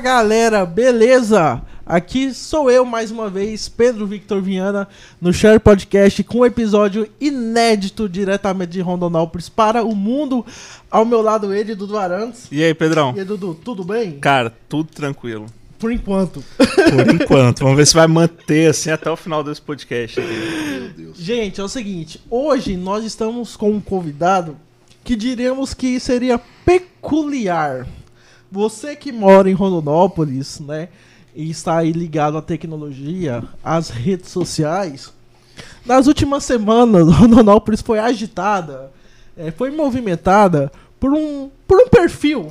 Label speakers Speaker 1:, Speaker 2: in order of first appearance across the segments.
Speaker 1: Fala galera, beleza? Aqui sou eu mais uma vez, Pedro Victor Viana, no Share Podcast com um episódio inédito diretamente de Rondonópolis para o mundo. Ao meu lado ele, Dudu Arantes.
Speaker 2: E aí, Pedrão?
Speaker 1: E aí, Dudu, tudo bem?
Speaker 2: Cara, tudo tranquilo.
Speaker 1: Por enquanto.
Speaker 2: Por enquanto. Vamos ver se vai manter assim até o final desse podcast. Aqui.
Speaker 1: Gente, é o seguinte, hoje nós estamos com um convidado que diríamos que seria peculiar. Você que mora em Rondonópolis, né, e está aí ligado à tecnologia, às redes sociais, nas últimas semanas, Rondonópolis foi agitada, é, foi movimentada por um, por um perfil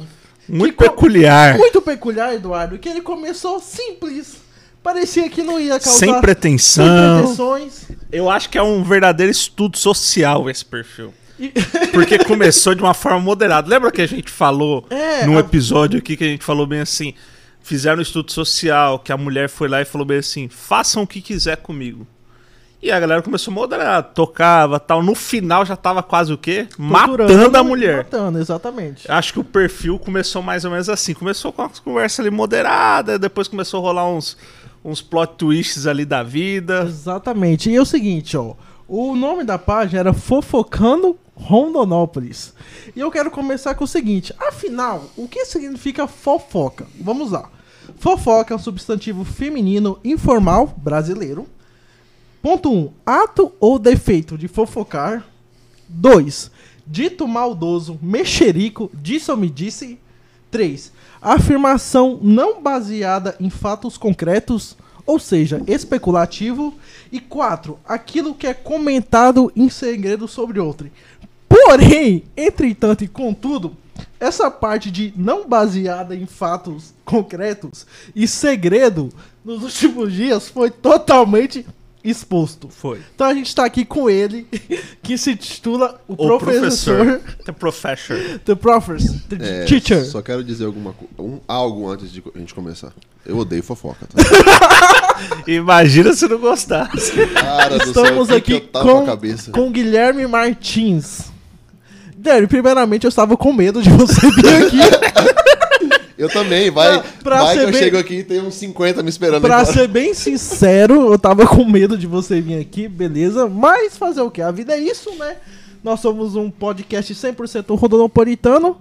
Speaker 2: muito
Speaker 1: que,
Speaker 2: peculiar.
Speaker 1: Muito peculiar, Eduardo, que ele começou simples. Parecia que não ia causar
Speaker 2: sem pretensão.
Speaker 1: Sem pretensões.
Speaker 2: Eu acho que é um verdadeiro estudo social esse perfil. Porque começou de uma forma moderada. Lembra que a gente falou é, num episódio aqui que a gente falou bem assim: fizeram um estudo social, que a mulher foi lá e falou bem assim: façam o que quiser comigo. E a galera começou a moderar, tocava tal. No final já tava quase o quê?
Speaker 1: Torturando,
Speaker 2: matando a mulher.
Speaker 1: Matando, exatamente.
Speaker 2: Acho que o perfil começou mais ou menos assim. Começou com uma conversa ali moderada, depois começou a rolar uns, uns plot twists ali da vida.
Speaker 1: Exatamente. E é o seguinte, ó. O nome da página era Fofocando Rondonópolis. E eu quero começar com o seguinte: afinal, o que significa fofoca? Vamos lá. Fofoca é um substantivo feminino informal brasileiro. Ponto 1. Um, ato ou defeito de fofocar. 2. Dito maldoso, mexerico, disse ou me disse. 3. Afirmação não baseada em fatos concretos, ou seja, especulativo. E 4. Aquilo que é comentado em segredo sobre outro. Porém, entretanto e contudo, essa parte de não baseada em fatos concretos e segredo nos últimos dias foi totalmente exposto.
Speaker 2: Foi.
Speaker 1: Então a gente tá aqui com ele, que se titula o, o professor.
Speaker 2: professor. The Professor.
Speaker 1: The Professor. The
Speaker 3: é,
Speaker 1: Teacher.
Speaker 3: Só quero dizer alguma um, algo antes de a gente começar. Eu odeio fofoca. Tá?
Speaker 2: Imagina se não gostasse.
Speaker 3: Cara
Speaker 1: Estamos
Speaker 3: céu,
Speaker 1: aqui com, com Guilherme Martins. Guilherme, primeiramente eu estava com medo de você vir aqui.
Speaker 3: Eu também, vai, pra, vai que eu bem, chego aqui e tem uns 50 me esperando.
Speaker 1: Pra ser bem sincero, eu tava com medo de você vir aqui, beleza? Mas fazer o quê? A vida é isso, né? Nós somos um podcast 100% rodonopolitano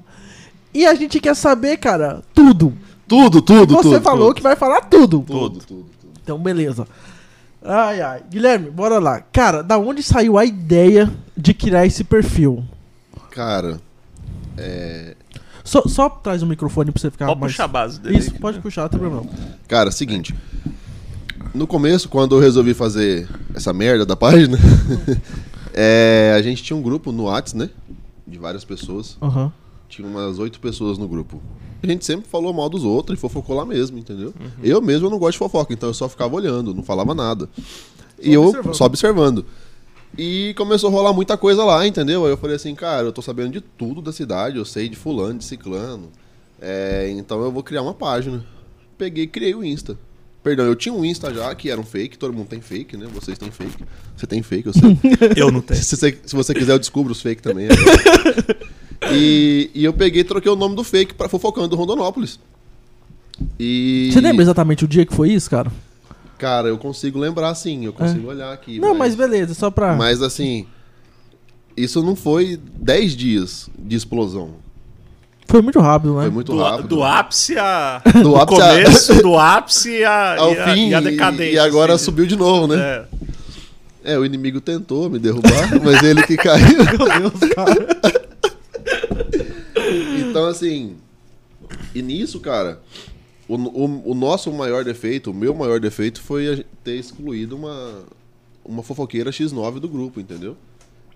Speaker 1: e a gente quer saber, cara, tudo.
Speaker 3: Tudo, tudo,
Speaker 1: Você
Speaker 3: tudo.
Speaker 1: falou
Speaker 3: tudo.
Speaker 1: que vai falar tudo.
Speaker 3: Tudo, tudo, tudo.
Speaker 1: Então, beleza. Ai, ai. Guilherme, bora lá. Cara, da onde saiu a ideia de criar esse perfil?
Speaker 3: Cara, é...
Speaker 1: Só, só traz o microfone pra você ficar
Speaker 2: pode
Speaker 1: mais...
Speaker 2: puxar a base dele.
Speaker 1: Isso, pode puxar, não tem problema.
Speaker 3: Cara, seguinte. No começo, quando eu resolvi fazer essa merda da página, é, a gente tinha um grupo no Whats, né? De várias pessoas.
Speaker 1: Uhum.
Speaker 3: Tinha umas oito pessoas no grupo. A gente sempre falou mal dos outros e fofocou lá mesmo, entendeu? Uhum. Eu mesmo não gosto de fofoca, então eu só ficava olhando, não falava nada. Só e observando. eu só observando. E começou a rolar muita coisa lá, entendeu? Aí eu falei assim, cara, eu tô sabendo de tudo da cidade, eu sei de fulano, de ciclano. É, então eu vou criar uma página. Peguei e criei o Insta. Perdão, eu tinha um Insta já, que era um fake, todo mundo tem fake, né? Vocês têm fake. Você tem fake, eu sei.
Speaker 2: eu não tenho.
Speaker 3: Se, você, se você quiser, eu descubro os fake também. e, e eu peguei e troquei o nome do fake pra Fofocando do Rondonópolis. E...
Speaker 1: Você lembra exatamente o dia que foi isso, cara?
Speaker 3: Cara, eu consigo lembrar sim, eu consigo é. olhar aqui.
Speaker 1: Não, mas... mas beleza, só pra.
Speaker 3: Mas assim, isso não foi 10 dias de explosão.
Speaker 1: Foi muito rápido, né?
Speaker 3: Foi muito
Speaker 2: do,
Speaker 3: rápido.
Speaker 2: Do ápice a.
Speaker 3: Do, ápice
Speaker 2: começo,
Speaker 3: a...
Speaker 2: do ápice a,
Speaker 3: ao
Speaker 2: e
Speaker 3: fim.
Speaker 2: A, e a decadência.
Speaker 3: E agora
Speaker 2: assim.
Speaker 3: subiu de novo, né?
Speaker 2: É.
Speaker 3: é. o inimigo tentou me derrubar, mas ele que caiu.
Speaker 1: Meu Deus, cara.
Speaker 3: então, assim. E nisso, cara, o, o, o, nosso maior defeito, o meu maior defeito foi ter excluído uma, uma fofoqueira X9 do grupo, entendeu?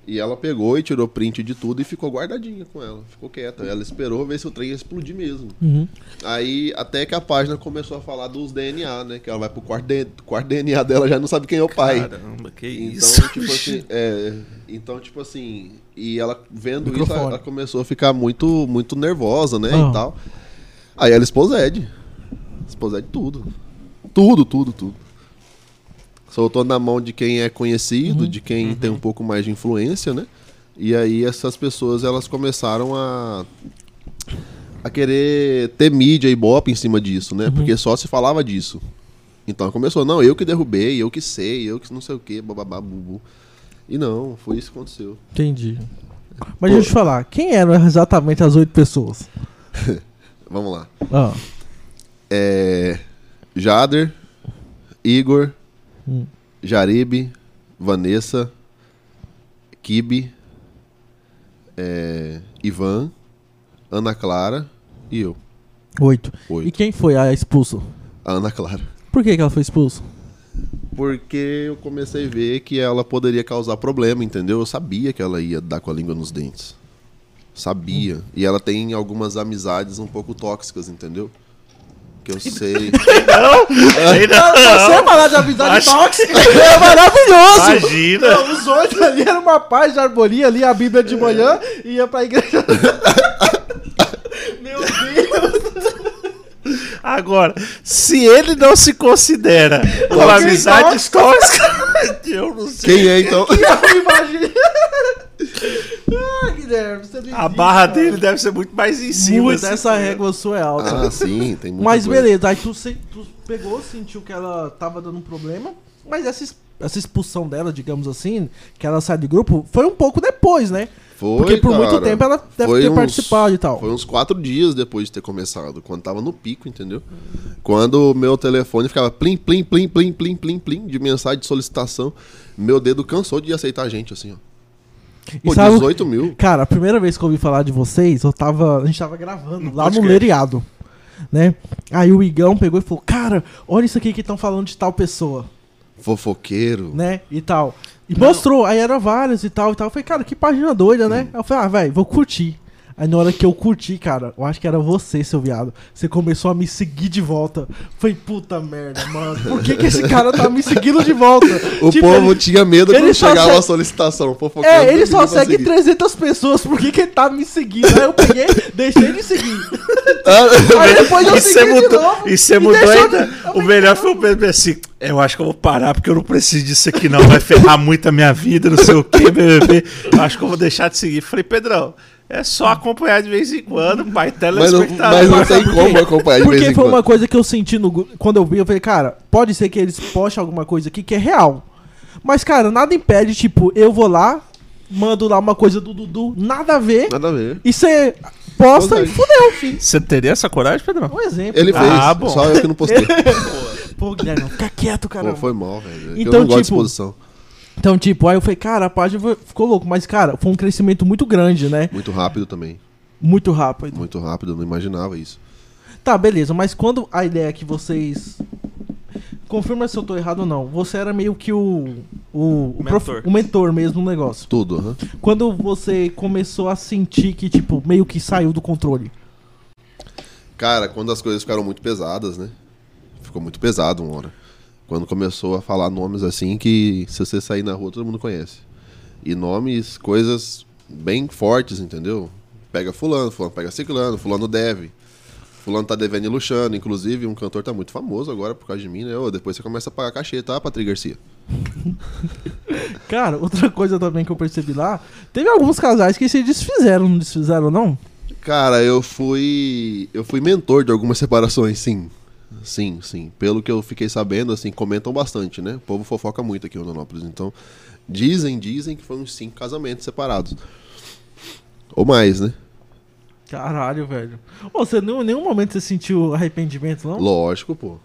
Speaker 3: E ela pegou e tirou print de tudo e ficou guardadinha com ela. Ficou quieta. Ela esperou ver se o trem ia explodir mesmo.
Speaker 1: Uhum.
Speaker 3: Aí, até que a página começou a falar dos DNA, né? Que ela vai pro quarto, de, quarto DNA dela, já não sabe quem é o pai.
Speaker 2: Caramba, que
Speaker 3: então,
Speaker 2: isso.
Speaker 3: Tipo assim, é, então, tipo assim... E ela, vendo Microfone. isso, ela começou a ficar muito, muito nervosa, né?
Speaker 1: Uhum.
Speaker 3: E tal. Aí ela expôs Ed. Expôs Ed tudo. Tudo, tudo, tudo. Soltou na mão de quem é conhecido,
Speaker 1: Uhum.
Speaker 3: de quem
Speaker 2: Uhum.
Speaker 3: tem um pouco mais de influência, né? E aí essas pessoas elas começaram a a querer ter mídia e bop em cima disso, né? Uhum. Porque só se falava disso. Então começou, não, eu que derrubei, eu que sei, eu que não sei o que, bababá, bubu. E não, foi isso que aconteceu.
Speaker 1: Entendi. Mas Pô. deixa eu te falar, quem eram exatamente as oito pessoas?
Speaker 3: Vamos lá. Ah. É, Jader, Igor, hum. Jaribe, Vanessa, Kibe, é, Ivan, Ana Clara e eu.
Speaker 1: Oito. Oito. E quem foi a expulsa?
Speaker 3: A Ana Clara.
Speaker 1: Por que, que ela foi expulsa?
Speaker 3: Porque eu comecei a ver que ela poderia causar problema, entendeu? Eu sabia que ela ia dar com a língua nos dentes. Sabia. Hum. E ela tem algumas amizades um pouco tóxicas, entendeu? Que eu sei.
Speaker 2: não, não.
Speaker 1: Você falar de amizade Acho... tóxica é maravilhoso.
Speaker 2: Imagina.
Speaker 1: Não, os oito ali eram uma paz de harmonia, ali a Bíblia de manhã e ia pra igreja. Meu Deus.
Speaker 2: Agora, se ele não se considera uma amizade tóxica, eu não sei.
Speaker 3: Quem é então?
Speaker 1: Que eu imagino. Guilherme, você
Speaker 2: A barra cara. dele deve ser muito mais em cima. Muito,
Speaker 1: assim, essa régua sua é alta.
Speaker 3: Ah, sim, tem muito.
Speaker 1: Mas coisa. beleza, aí tu, tu pegou, sentiu que ela tava dando um problema, mas essa, essa expulsão dela, digamos assim, que ela sai do grupo, foi um pouco depois, né?
Speaker 3: Foi,
Speaker 1: Porque por
Speaker 3: cara,
Speaker 1: muito tempo ela deve ter uns, participado e tal.
Speaker 3: Foi uns quatro dias depois de ter começado, quando tava no pico, entendeu? Quando o meu telefone ficava plim, plim, plim, plim, plim, plim, plim, de mensagem de solicitação, meu dedo cansou de aceitar a gente, assim, ó. Pô, sabe, 18 mil.
Speaker 1: Cara, a primeira vez que eu ouvi falar de vocês, eu tava. A gente tava gravando lá no Leriado. Né? Aí o Igão pegou e falou: Cara, olha isso aqui que estão falando de tal pessoa.
Speaker 3: Fofoqueiro.
Speaker 1: Né? E tal. E não. mostrou, aí eram vários e tal e tal. Eu falei, cara, que página doida, né? Hum. Eu falei, ah, velho, vou curtir. Aí na hora que eu curti, cara, eu acho que era você, seu viado. Você começou a me seguir de volta. Foi puta merda, mano. Por que, que esse cara tá me seguindo de volta?
Speaker 3: o tipo, povo ele, tinha medo quando chegava segue... a solicitação.
Speaker 1: É, ele só segue 300 pessoas. Por que, que ele tá me seguindo? Aí eu peguei, deixei de seguir.
Speaker 2: Ah, aí depois eu segui mudou, de novo. E você mudou ainda. O melhor foi o Pedro assim. Eu acho que eu vou parar porque eu não preciso disso aqui, não. Vai ferrar muito a minha vida, não sei o que, BBB. Eu acho que eu vou deixar de seguir. Falei, Pedrão, é só acompanhar de vez em quando, pai, telespectador.
Speaker 3: Mas não, mas não tem como acompanhar de
Speaker 1: vez
Speaker 3: em quando.
Speaker 1: Porque foi uma coisa que eu senti no, quando eu vi, eu falei, cara, pode ser que eles postem alguma coisa aqui que é real. Mas, cara, nada impede, tipo, eu vou lá, mando lá uma coisa do Dudu, nada a ver.
Speaker 3: Nada a ver.
Speaker 1: E você posta e fudeu.
Speaker 2: Você teria essa coragem, Pedro?
Speaker 1: Um exemplo.
Speaker 3: Ele fez, ah, bom. só eu que não postei.
Speaker 1: Pô, Guilherme, fica quieto, cara. Pô,
Speaker 3: foi mal, velho.
Speaker 1: Então, eu não tipo, gosto de tipo, exposição. Então, tipo, aí eu falei, cara, a página ficou louco. Mas, cara, foi um crescimento muito grande, né?
Speaker 3: Muito rápido também.
Speaker 1: Muito rápido.
Speaker 3: Muito rápido, eu não imaginava isso.
Speaker 1: Tá, beleza, mas quando a ideia é que vocês. Confirma se eu tô errado ou não. Você era meio que o. O, o, mentor. Prof, o mentor mesmo no negócio.
Speaker 3: Tudo, uhum.
Speaker 1: Quando você começou a sentir que, tipo, meio que saiu do controle?
Speaker 3: Cara, quando as coisas ficaram muito pesadas, né? ficou muito pesado uma hora. Quando começou a falar nomes assim que se você sair na rua todo mundo conhece. E nomes, coisas bem fortes, entendeu? Pega fulano, fulano pega ciclano, fulano deve. Fulano tá devendo e luxando. Inclusive, um cantor tá muito famoso agora por causa de mim, né? Ô, depois você começa a pagar cachê, tá, Patrick Garcia?
Speaker 1: Cara, outra coisa também que eu percebi lá, teve alguns casais que se desfizeram, não desfizeram, não?
Speaker 3: Cara, eu fui. Eu fui mentor de algumas separações, sim. Sim, sim. Pelo que eu fiquei sabendo, assim, comentam bastante, né? O povo fofoca muito aqui em Rondonópolis. Então, dizem, dizem que foram cinco casamentos separados. Ou mais, né?
Speaker 1: Caralho, velho. Ô, você em nenhum momento você sentiu arrependimento, não?
Speaker 3: Lógico, pô.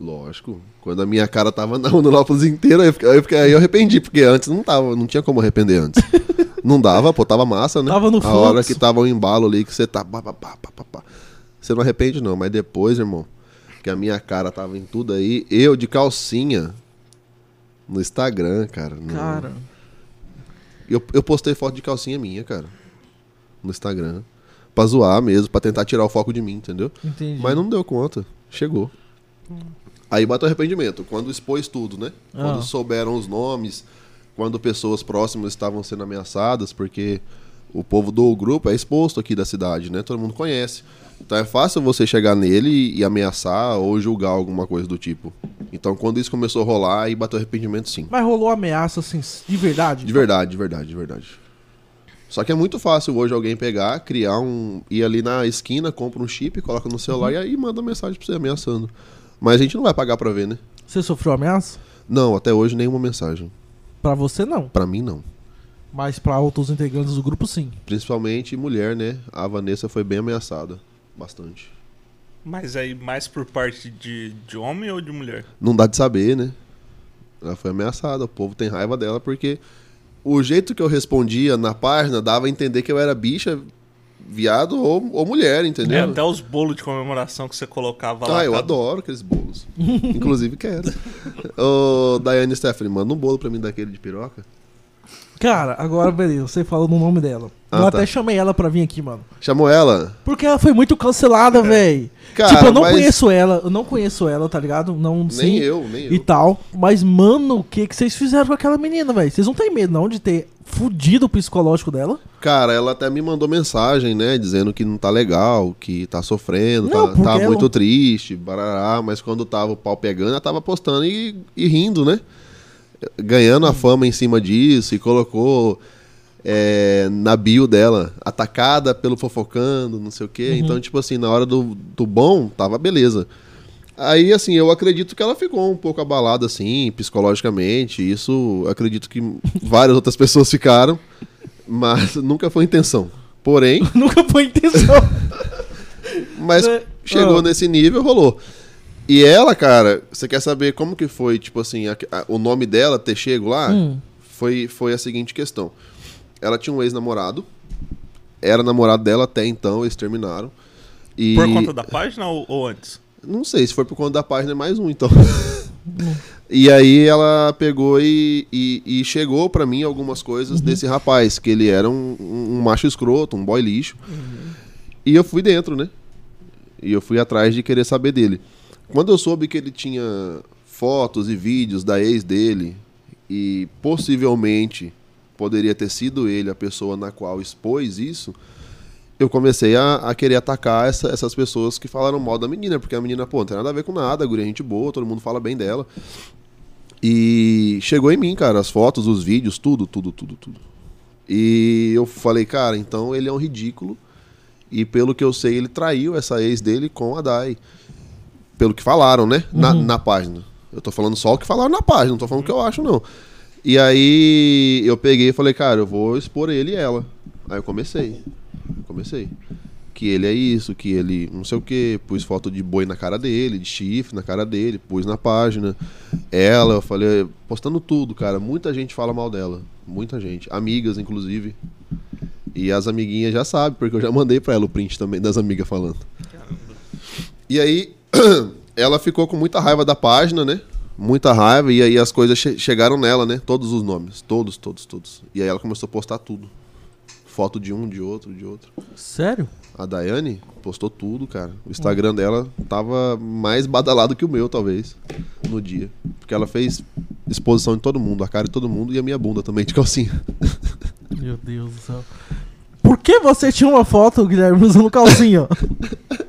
Speaker 3: Lógico. Quando a minha cara tava na Rondonópolis inteira, eu, eu, aí eu arrependi, porque antes não tava, não tinha como arrepender antes. não dava, pô, tava massa, né?
Speaker 1: Tava no
Speaker 3: A hora que tava o um embalo ali, que você tá. Pá, pá, pá, pá, pá. Você não arrepende, não, mas depois, irmão que a minha cara tava em tudo aí. Eu de calcinha no Instagram, cara. No...
Speaker 1: Cara.
Speaker 3: Eu, eu postei foto de calcinha minha, cara. No Instagram. Pra zoar mesmo, pra tentar tirar o foco de mim, entendeu?
Speaker 1: Entendi.
Speaker 3: Mas não deu conta. Chegou. Hum. Aí bateu arrependimento. Quando expôs tudo, né? Ah. Quando souberam os nomes, quando pessoas próximas estavam sendo ameaçadas, porque o povo do grupo é exposto aqui da cidade, né? Todo mundo conhece. Então é fácil você chegar nele e ameaçar ou julgar alguma coisa do tipo. Então quando isso começou a rolar, aí bateu arrependimento sim.
Speaker 1: Mas rolou ameaça assim, de verdade?
Speaker 3: De verdade, de verdade, de verdade. Só que é muito fácil hoje alguém pegar, criar um. ir ali na esquina, compra um chip, coloca no celular uhum. e aí manda mensagem pra você ameaçando. Mas a gente não vai pagar pra ver, né?
Speaker 1: Você sofreu ameaça?
Speaker 3: Não, até hoje nenhuma mensagem.
Speaker 1: Pra você não?
Speaker 3: Pra mim não.
Speaker 1: Mas pra outros integrantes do grupo sim.
Speaker 3: Principalmente mulher, né? A Vanessa foi bem ameaçada. Bastante.
Speaker 2: Mas aí mais por parte de, de homem ou de mulher?
Speaker 3: Não dá de saber, né? Ela foi ameaçada, o povo tem raiva dela porque o jeito que eu respondia na página dava a entender que eu era bicha, viado ou, ou mulher, entendeu? É,
Speaker 2: até os bolos de comemoração que você colocava
Speaker 3: lá. Ah, eu cada... adoro aqueles bolos. Inclusive quero. Ô, Daiane Stephanie, manda um bolo pra mim daquele de piroca.
Speaker 1: Cara, agora beleza, você falou no nome dela. Ah, eu tá. até chamei ela pra vir aqui, mano.
Speaker 3: Chamou ela?
Speaker 1: Porque ela foi muito cancelada, é. velho. Tipo, eu não mas... conheço ela, eu não conheço ela, tá ligado? Não,
Speaker 3: nem eu, nem eu.
Speaker 1: E tal. Mas, mano, o que, que vocês fizeram com aquela menina, velho? Vocês não têm medo, não, de ter fudido o psicológico dela?
Speaker 3: Cara, ela até me mandou mensagem, né? Dizendo que não tá legal, que tá sofrendo, não, tá, tá ela... muito triste, barará. Mas quando tava o pau pegando, ela tava postando e, e rindo, né? Ganhando a fama em cima disso e colocou é, na bio dela, atacada pelo fofocando, não sei o quê. Uhum. Então, tipo assim, na hora do, do bom, tava beleza. Aí, assim, eu acredito que ela ficou um pouco abalada, assim, psicologicamente. Isso acredito que várias outras pessoas ficaram, mas nunca foi intenção. Porém.
Speaker 1: nunca foi intenção.
Speaker 3: mas é, chegou oh. nesse nível, rolou. E ela, cara, você quer saber como que foi, tipo assim, a, a, o nome dela ter chego lá? Hum. Foi, foi a seguinte questão. Ela tinha um ex-namorado, era namorado dela até então, eles terminaram.
Speaker 2: E... Por conta da página ou, ou, antes?
Speaker 3: Não sei, se foi por conta da página é mais um, então. e aí ela pegou e, e, e chegou para mim algumas coisas uhum. desse rapaz, que ele era um, um, macho escroto, um boy lixo. Uhum. E eu fui dentro, né? E eu fui atrás de querer saber dele. Quando eu soube que ele tinha fotos e vídeos da ex dele e possivelmente poderia ter sido ele a pessoa na qual expôs isso, eu comecei a, a querer atacar essa, essas pessoas que falaram mal da menina, porque a menina, pô, não tem nada a ver com nada, a guria é gente boa, todo mundo fala bem dela. E chegou em mim, cara, as fotos, os vídeos, tudo, tudo, tudo, tudo. E eu falei, cara, então ele é um ridículo. E pelo que eu sei, ele traiu essa ex dele com a Dai pelo que falaram, né? Na, uhum. na página. Eu tô falando só o que falaram na página, não tô falando o que eu acho, não. E aí eu peguei e falei, cara, eu vou expor ele e ela. Aí eu comecei. Comecei. Que ele é isso, que ele não sei o que, pus foto de boi na cara dele, de chifre na cara dele, pus na página. Ela, eu falei, postando tudo, cara. Muita gente fala mal dela. Muita gente. Amigas, inclusive. E as amiguinhas já sabem, porque eu já mandei pra ela o print também das amigas falando. E aí, ela ficou com muita raiva da página, né? Muita raiva, e aí as coisas che chegaram nela, né? Todos os nomes. Todos, todos, todos. E aí ela começou a postar tudo. Foto de um, de outro, de outro.
Speaker 1: Sério?
Speaker 3: A Daiane postou tudo, cara. O Instagram hum. dela tava mais badalado que o meu, talvez, no dia. Porque ela fez exposição de todo mundo, a cara de todo mundo e a minha bunda também de calcinha.
Speaker 1: Meu Deus do céu. Por que você tinha uma foto, Guilherme, usando calcinha?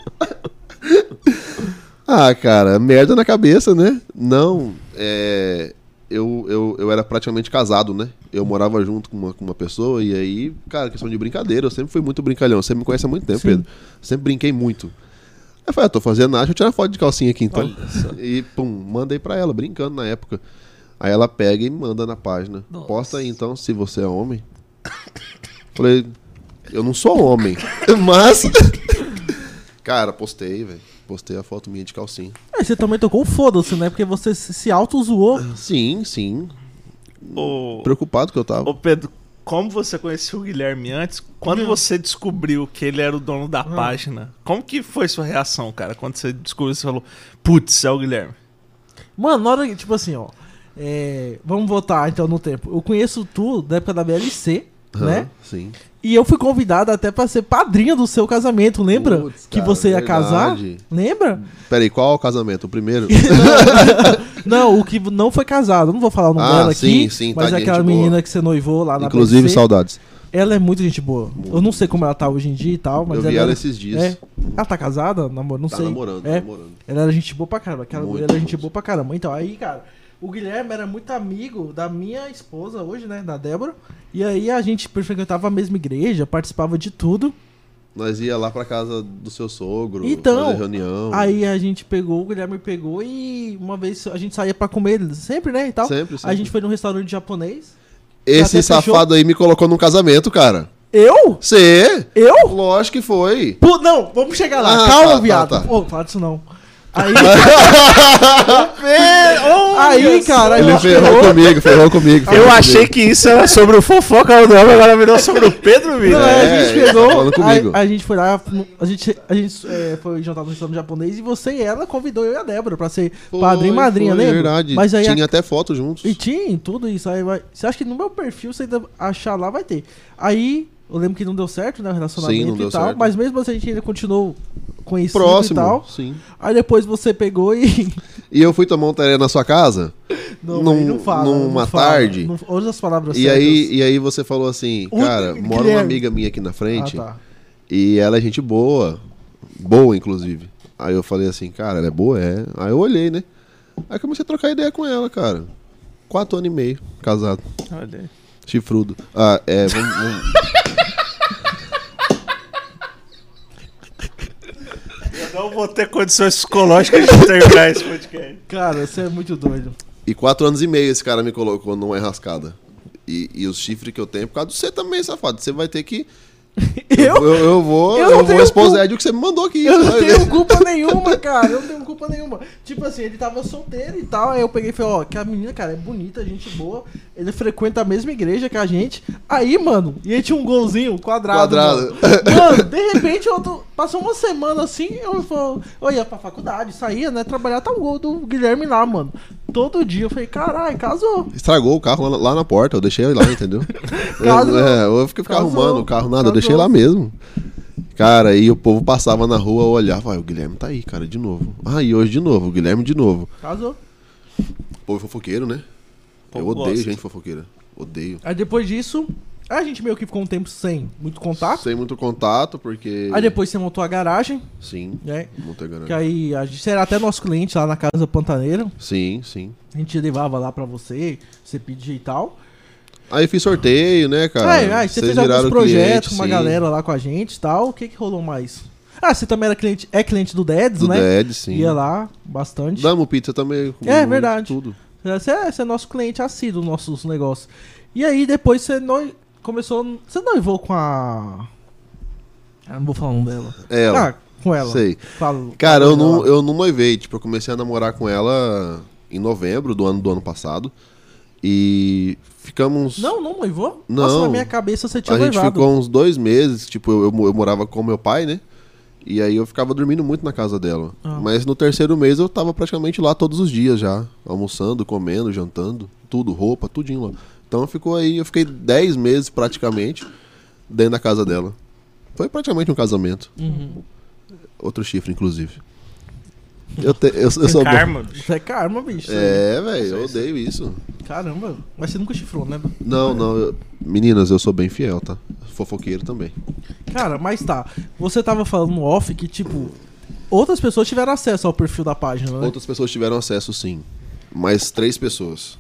Speaker 3: ah, cara, merda na cabeça, né? Não, é. Eu, eu, eu era praticamente casado, né? Eu morava junto com uma, com uma pessoa e aí, cara, questão de brincadeira, eu sempre fui muito brincalhão. Você me conhece há muito tempo, Sim. Pedro. Sempre brinquei muito. Aí eu falei, ah, tô fazendo nada, deixa eu tirar foto de calcinha aqui então. E pum, mandei pra ela, brincando na época. Aí ela pega e manda na página. Nossa. Posta aí então, se você é homem. Falei, eu não sou homem, mas. Cara, postei, velho. Postei a foto minha de calcinha.
Speaker 1: Aí você também tocou o foda-se, né? Porque você se auto-zoou.
Speaker 3: Sim, sim. Preocupado que eu tava.
Speaker 2: Ô, Pedro, como você conheceu o Guilherme antes, quando hum. você descobriu que ele era o dono da hum. página, como que foi sua reação, cara? Quando você descobriu, você falou, putz, é o Guilherme.
Speaker 1: Mano, na hora que, tipo assim, ó. É, vamos voltar então no tempo. Eu conheço tu da época da BLC, uhum, né?
Speaker 3: Sim.
Speaker 1: E eu fui convidado até pra ser padrinha do seu casamento, lembra? Puts, que você ia verdade. casar? Lembra?
Speaker 3: Peraí, qual o casamento? O primeiro?
Speaker 1: não, o que não foi casado. Não vou falar o nome ah, dela sim, aqui. Sim, mas tá é aquela menina boa. que você noivou lá na
Speaker 3: Inclusive, BC. saudades.
Speaker 1: Ela é muito gente boa. Muito. Eu não sei como ela tá hoje em dia e tal, mas.
Speaker 3: Eu
Speaker 1: vi
Speaker 3: ela, ela esses dias.
Speaker 1: É. Ela tá casada? Namor... Não
Speaker 3: tá
Speaker 1: sei.
Speaker 3: namorando,
Speaker 1: é.
Speaker 3: namorando.
Speaker 1: Ela era gente boa pra caramba. Aquela mulher era gente boa pra caramba. Então, aí, cara, o Guilherme era muito amigo da minha esposa hoje, né? Da Débora. E aí a gente frequentava a mesma igreja, participava de tudo.
Speaker 3: Nós ia lá pra casa do seu sogro,
Speaker 1: então,
Speaker 3: fazer reunião.
Speaker 1: Aí a gente pegou, o Guilherme pegou e uma vez a gente saía pra comer sempre, né? E tal.
Speaker 3: Sempre, sempre.
Speaker 1: A gente foi num restaurante japonês.
Speaker 3: Esse safado fechou. aí me colocou num casamento, cara.
Speaker 1: Eu?
Speaker 3: Você?
Speaker 1: Eu?
Speaker 3: Lógico que foi.
Speaker 1: Pô, não, vamos chegar lá. Ah, Calma, tá, tá viado. Tá, tá. Pô, fala disso não. Aí. aí, cara.
Speaker 3: Ele ferrou comigo, ferrou comigo.
Speaker 2: Ferrou eu comigo. achei que isso era sobre o fofoca do homem, agora virou sobre o Pedro,
Speaker 1: Não, é, a gente tá pegou. A, a, gente foi lá, a gente, a gente é, foi jantar no restaurante japonês e você e ela convidou eu e a Débora pra ser foi, padrinho e madrinha, né?
Speaker 3: verdade. Mas aí tinha a... até foto juntos.
Speaker 1: E tinha tudo isso. Aí vai... Você acha que no meu perfil, você ainda achar lá, vai ter. Aí eu lembro que não deu certo, né? O relacionamento sim, e tal. Certo. Mas mesmo assim a gente ainda continuou conhecido
Speaker 3: Próximo,
Speaker 1: e tal.
Speaker 3: Sim.
Speaker 1: Aí depois você pegou e.
Speaker 3: E eu fui tomar um teré na sua casa.
Speaker 1: Não, num, não fala.
Speaker 3: Numa
Speaker 1: não
Speaker 3: tarde.
Speaker 1: Não, as palavras
Speaker 3: e certas. aí E aí você falou assim, cara, mora uma amiga minha aqui na frente. Ah, tá. E ela é gente boa. Boa, inclusive. Aí eu falei assim, cara, ela é boa? É. Aí eu olhei, né? Aí comecei a trocar ideia com ela, cara. Quatro anos e meio, casado.
Speaker 2: Olha.
Speaker 3: Chifrudo. Ah, é, vamos... vamos...
Speaker 2: Não vou ter condições psicológicas de terminar esse podcast.
Speaker 1: Cara, você é muito doido.
Speaker 3: E quatro anos e meio esse cara me colocou numa enrascada. E, e os chifres que eu tenho, por causa de você também, safado. Você vai ter que
Speaker 1: eu,
Speaker 3: eu, eu vou, eu, eu vou expor o que você me mandou aqui.
Speaker 1: Eu não tenho culpa nenhuma, cara. Eu não tenho culpa nenhuma. Tipo assim, ele tava solteiro e tal. Aí eu peguei e falei, ó, que a menina, cara, é bonita, gente boa. Ele frequenta a mesma igreja que a gente. Aí, mano, e ele tinha um golzinho quadrado.
Speaker 3: Quadrado.
Speaker 1: Mano, mano de repente, eu tô, passou uma semana assim, eu, eu ia pra faculdade, saía, né? Trabalhar, tá o gol do Guilherme lá, mano. Todo dia eu falei, caralho, casou.
Speaker 3: Estragou o carro lá, lá, na porta, eu deixei lá, entendeu? casou. Eu, é, eu fiquei arrumando o carro, nada, casou. eu deixei lá mesmo. Cara, aí o povo passava na rua, olhava, ah, o Guilherme tá aí, cara, de novo. Ah, e hoje de novo, o Guilherme de novo.
Speaker 1: Casou.
Speaker 3: Povo fofoqueiro, né? eu odeio gosto. gente fofoqueira. Odeio.
Speaker 1: Aí depois disso, a gente meio que ficou um tempo sem muito contato.
Speaker 3: Sem muito contato, porque.
Speaker 1: Aí depois você montou a garagem.
Speaker 3: Sim.
Speaker 1: Né?
Speaker 3: Montei a garagem.
Speaker 1: Que aí a gente era até nosso cliente lá na Casa Pantaneira.
Speaker 3: Sim, sim.
Speaker 1: A gente levava lá pra você, você pedia e tal.
Speaker 3: Aí fiz sorteio, né, cara?
Speaker 1: É, aí você Vocês fez alguns projetos com uma sim. galera lá com a gente e tal. O que que rolou mais? Ah, você também era cliente, é cliente do
Speaker 3: do
Speaker 1: né?
Speaker 3: Do Dedes, sim.
Speaker 1: Ia lá bastante.
Speaker 3: Damos pizza também.
Speaker 1: É, verdade. Tudo. Você é, você é nosso cliente assíduo nossos negócios. E aí depois você no... começou. Você noivou com a. Eu não vou falar um dela.
Speaker 3: Ela.
Speaker 1: Ah, com ela.
Speaker 3: Sei. Falo, Cara, eu não, eu não noivei. Tipo, eu comecei a namorar com ela em novembro do ano do ano passado. E ficamos.
Speaker 1: Não, não noivou?
Speaker 3: Não. Nossa,
Speaker 1: na minha cabeça você tinha
Speaker 3: a
Speaker 1: noivado.
Speaker 3: A gente ficou uns dois meses. Tipo, eu, eu, eu morava com meu pai, né? E aí eu ficava dormindo muito na casa dela. Ah. Mas no terceiro mês eu tava praticamente lá todos os dias já. Almoçando, comendo, jantando, tudo, roupa, tudinho lá. Então ficou aí, eu fiquei 10 meses praticamente dentro da casa dela. Foi praticamente um casamento.
Speaker 1: Uhum.
Speaker 3: Outro chifre, inclusive. Eu, te, eu, eu sou
Speaker 2: karma,
Speaker 1: bom. Isso é karma, bicho.
Speaker 3: É, velho, eu odeio isso.
Speaker 1: Caramba, mas você nunca chifrou, né?
Speaker 3: Não, não. Eu, meninas, eu sou bem fiel, tá? Fofoqueiro também.
Speaker 1: Cara, mas tá. Você tava falando no off que, tipo, outras pessoas tiveram acesso ao perfil da página, né?
Speaker 3: Outras pessoas tiveram acesso, sim. Mas três pessoas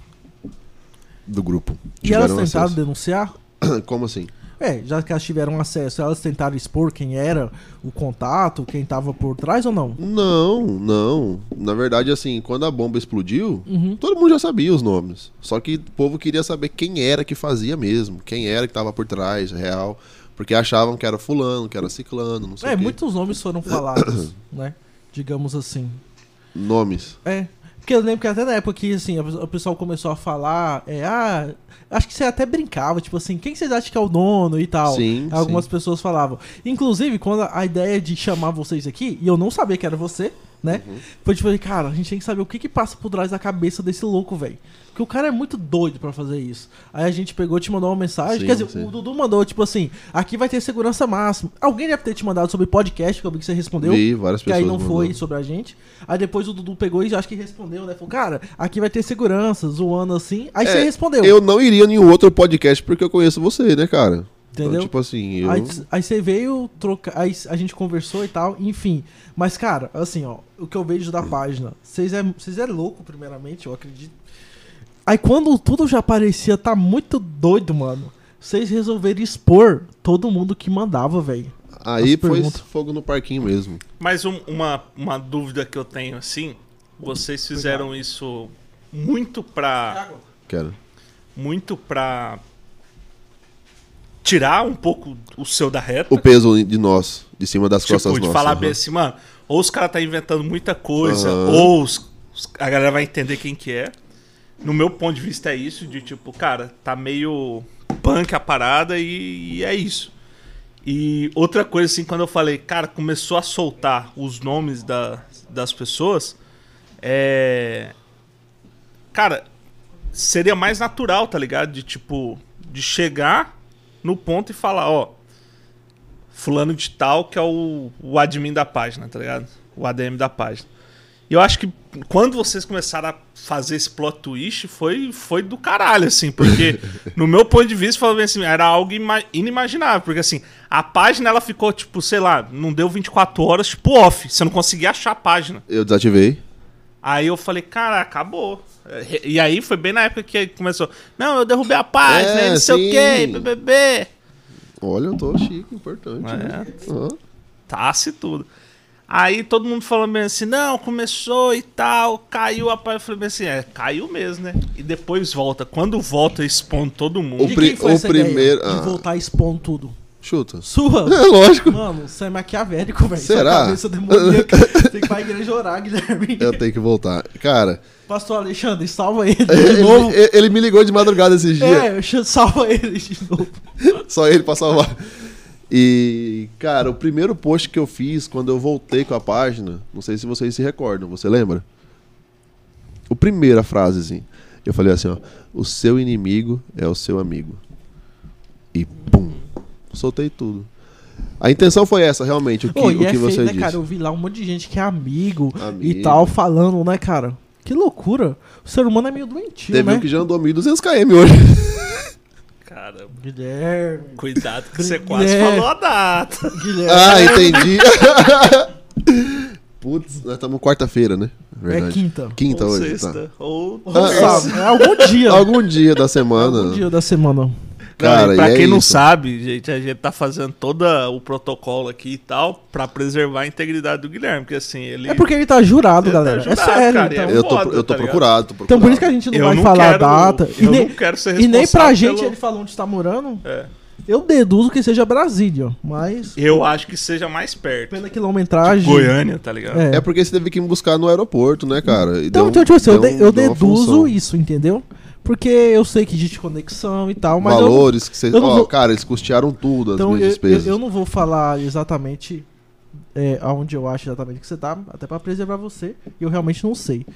Speaker 3: do grupo.
Speaker 1: E elas tentaram acesso. denunciar?
Speaker 3: Como assim?
Speaker 1: É, já que elas tiveram acesso, elas tentaram expor quem era o contato, quem tava por trás ou não?
Speaker 3: Não, não. Na verdade, assim, quando a bomba explodiu, uhum. todo mundo já sabia os nomes. Só que o povo queria saber quem era que fazia mesmo, quem era que tava por trás, real. Porque achavam que era fulano, que era ciclano, não sei
Speaker 1: É, muitos nomes foram falados, né? Digamos assim.
Speaker 3: Nomes?
Speaker 1: É. Porque eu lembro que até na época que assim, o pessoal começou a falar, é, ah, acho que você até brincava, tipo assim, quem vocês acham que é o dono e tal?
Speaker 3: Sim.
Speaker 1: Algumas
Speaker 3: sim.
Speaker 1: pessoas falavam. Inclusive, quando a ideia de chamar vocês aqui, e eu não sabia que era você, né? Uhum. Foi tipo, cara, a gente tem que saber o que que passa por trás da cabeça desse louco, velho. Porque o cara é muito doido para fazer isso. Aí a gente pegou e te mandou uma mensagem. Sim, Quer dizer, sim. o Dudu mandou, tipo assim, aqui vai ter segurança máxima. Alguém deve ter te mandado sobre podcast, que eu vi que você respondeu.
Speaker 3: Vi, várias pessoas.
Speaker 1: Que aí não foi sobre a gente. Aí depois o Dudu pegou e acho que respondeu, né? Falou, cara, aqui vai ter segurança, zoando assim. Aí é, você respondeu.
Speaker 3: Eu não iria em nenhum outro podcast porque eu conheço você, né, cara?
Speaker 1: Entendeu? Então,
Speaker 3: tipo assim, eu...
Speaker 1: Aí, aí, você veio trocar. Aí a gente conversou e tal, enfim. Mas, cara, assim, ó, o que eu vejo da página, vocês é, vocês é louco, primeiramente, eu acredito. Aí quando tudo já parecia tá muito doido, mano, vocês resolveram expor todo mundo que mandava, velho.
Speaker 3: Aí foi fogo no parquinho mesmo.
Speaker 2: Mas um, uma, uma dúvida que eu tenho, assim, vocês fizeram isso muito pra.
Speaker 3: Quero.
Speaker 2: Muito pra tirar um pouco o seu da reta.
Speaker 3: O peso de nós, de cima das tipo, costas de nossas.
Speaker 2: falar uhum. bem assim, mano, ou os caras tá inventando muita coisa, uhum. ou os, a galera vai entender quem que é. No meu ponto de vista é isso, de tipo, cara, tá meio punk a parada e, e é isso. E outra coisa, assim, quando eu falei, cara, começou a soltar os nomes da, das pessoas, é. Cara, seria mais natural, tá ligado? De tipo, de chegar no ponto e falar, ó, fulano de tal que é o, o admin da página, tá ligado? O ADM da página. E eu acho que quando vocês começaram a fazer esse plot twist, foi, foi do caralho, assim, porque no meu ponto de vista, falando assim, era algo inimaginável, porque assim, a página ela ficou, tipo, sei lá, não deu 24 horas, tipo, off, você não conseguia achar a página.
Speaker 3: Eu desativei.
Speaker 2: Aí eu falei, cara, acabou. E aí foi bem na época que começou. Não, eu derrubei a página, é, não sei sim. o quê, BBB.
Speaker 3: Olha, eu tô chique, importante. É. Né?
Speaker 2: Uhum. Tasse tudo. Aí todo mundo falando bem assim, não, começou e tal, caiu a página. Eu falei bem assim, é, caiu mesmo, né? E depois volta. Quando volta, expondo todo mundo.
Speaker 1: O, pri o primeiro. Ah. De voltar expondo tudo.
Speaker 3: Chuta.
Speaker 1: Sua?
Speaker 3: É lógico.
Speaker 1: Mano, você é maquiavélico, velho.
Speaker 3: Será? Sua
Speaker 1: cabeça demoníaca. tem que ir pra igreja orar, Guilherme.
Speaker 3: Eu tenho que voltar. Cara.
Speaker 1: Pastor Alexandre, salva ele de ele, novo.
Speaker 3: Ele, ele, me ligou de madrugada esses dias.
Speaker 1: É, salva ele de novo.
Speaker 3: Só ele pra salvar. E, cara, o primeiro post que eu fiz quando eu voltei com a página, não sei se vocês se recordam, você lembra? O primeira frase, assim. Eu falei assim, ó. O seu inimigo é o seu amigo. Soltei tudo. A intenção foi essa, realmente, o que, oh, o que é você feio, né, disse.
Speaker 1: cara? Eu vi lá um monte de gente que é amigo, amigo, e tal, falando, né, cara? Que loucura. O ser humano é meio doentio,
Speaker 3: Teve
Speaker 1: né?
Speaker 3: um que já andou 1.200 km hoje.
Speaker 2: Caramba.
Speaker 1: Guilherme.
Speaker 2: Cuidado que você quase Guilherme. falou a data.
Speaker 3: Guilherme. Ah, entendi. Putz, nós estamos quarta-feira, né?
Speaker 1: É Verdade. É quinta.
Speaker 3: Quinta
Speaker 2: ou
Speaker 3: hoje,
Speaker 2: sexta.
Speaker 3: tá.
Speaker 2: Ou,
Speaker 1: ou ah, É algum dia.
Speaker 3: algum dia da semana. Algum
Speaker 1: dia da semana.
Speaker 2: Cara, não, pra quem é não sabe, gente, a gente tá fazendo todo o protocolo aqui e tal pra preservar a integridade do Guilherme, porque assim, ele...
Speaker 1: É porque ele tá jurado, ele tá galera. Tá jurado, é sério, cara,
Speaker 3: então. É eu, tô, eu tô tá procurado, tô procurado.
Speaker 1: Então por isso que a gente não eu vai não falar quero, a data.
Speaker 2: Eu nem, não quero ser responsável
Speaker 1: E nem pra gente pelo... ele falou onde tá morando. É. Eu deduzo que seja Brasília, mas.
Speaker 2: Eu acho que seja mais perto.
Speaker 1: Pela quilometragem.
Speaker 2: De Goiânia, tá ligado?
Speaker 3: É. é. porque você teve que me buscar no aeroporto, né, cara?
Speaker 1: então, deu, então, tipo assim, eu, de, eu deduzo isso, entendeu? Porque eu sei que existe conexão e tal, mas.
Speaker 3: Valores eu, que vocês. Ó, vou... cara, eles custearam tudo, as
Speaker 1: então,
Speaker 3: minhas despesas.
Speaker 1: Eu, eu, não vou falar exatamente é, aonde eu acho exatamente que você tá, até para preservar você. Eu realmente não sei.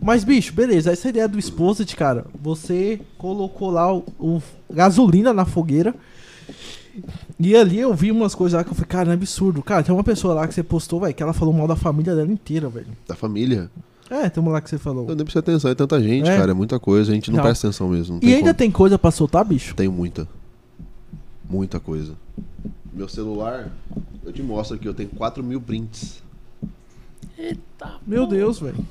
Speaker 1: Mas, bicho, beleza. Essa ideia do Exposit, cara, você colocou lá o, o, gasolina na fogueira. E ali eu vi umas coisas lá que eu falei, cara, é absurdo. Cara, tem uma pessoa lá que você postou, velho, que ela falou mal da família dela inteira, velho.
Speaker 3: Da família?
Speaker 1: É, tem uma lá que você falou.
Speaker 3: Eu nem preciso atenção, é tanta gente, é. cara, é muita coisa, a gente não, não. presta atenção mesmo.
Speaker 1: E ainda como. tem coisa pra soltar, bicho?
Speaker 3: Tem muita. Muita coisa. Meu celular, eu te mostro aqui, eu tenho 4 mil prints.
Speaker 1: Eita. Meu Deus, velho.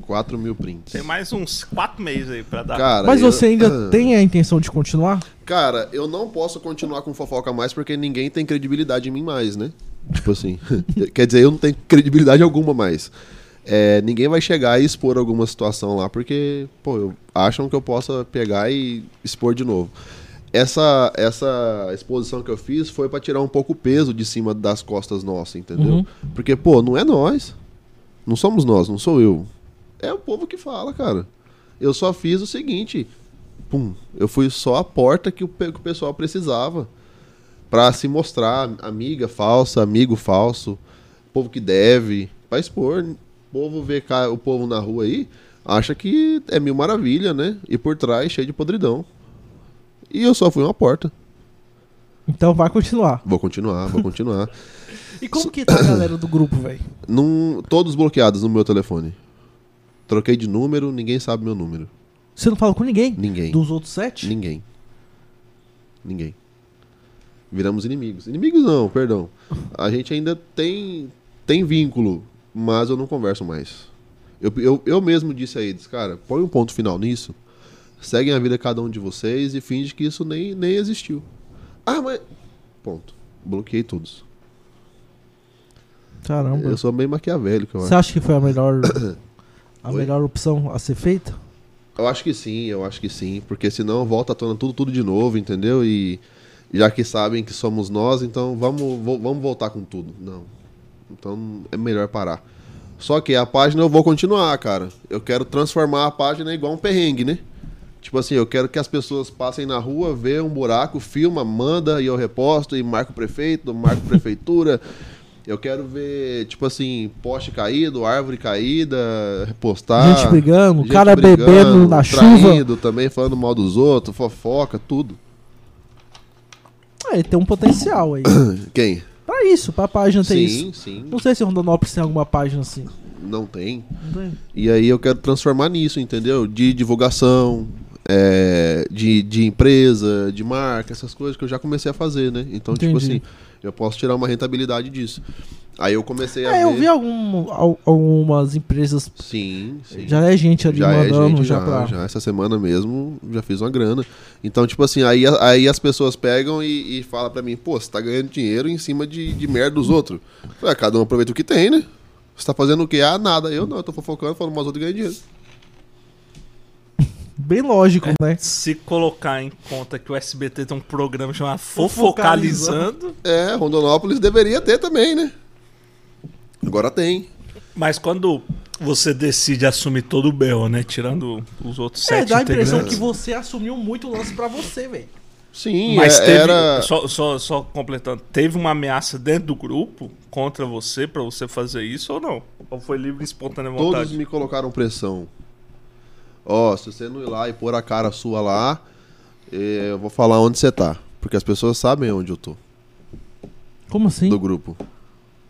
Speaker 3: 4 mil prints.
Speaker 2: Tem mais uns 4 meses aí pra dar.
Speaker 1: Cara, Mas você eu... ainda tem a intenção de continuar?
Speaker 3: Cara, eu não posso continuar com fofoca mais porque ninguém tem credibilidade em mim mais, né? Tipo assim. Quer dizer, eu não tenho credibilidade alguma mais é, ninguém vai chegar e expor alguma situação lá, porque, pô, acham que eu possa pegar e expor de novo. Essa, essa exposição que eu fiz foi para tirar um pouco o peso de cima das costas nossas, entendeu? Uhum. Porque, pô, não é nós. Não somos nós, não sou eu. É o povo que fala, cara. Eu só fiz o seguinte. Pum, eu fui só a porta que o, que o pessoal precisava para se mostrar amiga falsa, amigo falso, povo que deve, para expor povo vê o povo na rua aí, acha que é mil maravilha, né? E por trás cheio de podridão. E eu só fui uma porta.
Speaker 1: Então vai continuar.
Speaker 3: Vou continuar, vou continuar.
Speaker 1: e como que tá a galera do grupo, velho?
Speaker 3: Todos bloqueados no meu telefone. Troquei de número, ninguém sabe meu número.
Speaker 1: Você não fala com ninguém?
Speaker 3: Ninguém.
Speaker 1: Dos outros sete?
Speaker 3: Ninguém. Ninguém. Viramos inimigos. Inimigos não, perdão. A gente ainda tem, tem vínculo, mas eu não converso mais. Eu, eu, eu mesmo disse a eles, cara, põe um ponto final nisso. Seguem a vida cada um de vocês e finge que isso nem, nem existiu. Ah, mas. Ponto. Bloqueei todos.
Speaker 1: Caramba.
Speaker 3: Eu sou meio maquiavélico.
Speaker 1: Você acha que foi a melhor, a melhor opção a ser feita?
Speaker 3: Eu acho que sim, eu acho que sim. Porque senão volta à tona tudo, tudo de novo, entendeu? E já que sabem que somos nós, então vamos, vamos voltar com tudo. Não. Então é melhor parar. Só que a página eu vou continuar, cara. Eu quero transformar a página igual um perrengue, né? Tipo assim, eu quero que as pessoas passem na rua, vê um buraco, filma, manda e eu reposto e marco o prefeito, marco a prefeitura. Eu quero ver, tipo assim, poste caído, árvore caída, repostar.
Speaker 1: Gente brigando, gente cara brigando, bebendo na chuva.
Speaker 3: também, falando mal dos outros, fofoca, tudo.
Speaker 1: Ah, ele tem um potencial aí.
Speaker 3: Quem?
Speaker 1: Pra isso, pra página ter
Speaker 3: sim,
Speaker 1: isso.
Speaker 3: Sim, sim.
Speaker 1: Não sei se o Rondonópolis tem alguma página assim.
Speaker 3: Não tem. Não tem. E aí eu quero transformar nisso, entendeu? De divulgação, é, de, de empresa, de marca, essas coisas que eu já comecei a fazer, né? Então, tipo Entendi. tipo assim, eu posso tirar uma rentabilidade disso. Aí eu comecei a.
Speaker 1: É, ver... eu vi algum, algumas empresas.
Speaker 3: Sim, sim.
Speaker 1: Já é gente ali já mandando é gente,
Speaker 3: já,
Speaker 1: já, pra...
Speaker 3: já essa semana mesmo já fiz uma grana. Então, tipo assim, aí, aí as pessoas pegam e, e falam pra mim, pô, você tá ganhando dinheiro em cima de, de merda dos outros. Falei, ah, cada um aproveita o que tem, né? Você tá fazendo o quê? Ah, nada. Eu não, eu tô fofocando, falando mais outros ganham dinheiro.
Speaker 1: Bem lógico,
Speaker 2: é,
Speaker 1: né?
Speaker 2: Se colocar em conta que o SBT tem um programa chamado Fofocalizando.
Speaker 3: É, Rondonópolis deveria ter também, né? Agora tem.
Speaker 2: Mas quando você decide assumir todo o BO, né? Tirando os outros é, sete
Speaker 1: dá a impressão que você assumiu muito o lance pra você, velho.
Speaker 3: Sim,
Speaker 2: mas
Speaker 3: é,
Speaker 2: teve,
Speaker 3: era...
Speaker 2: Só, só, só completando, teve uma ameaça dentro do grupo contra você pra você fazer isso ou não? Ou foi livre e espontânea vontade?
Speaker 3: Todos me colocaram pressão. Ó, se você não ir lá e pôr a cara sua lá, eh, eu vou falar onde você tá. Porque as pessoas sabem onde eu tô.
Speaker 1: Como assim?
Speaker 3: Do grupo.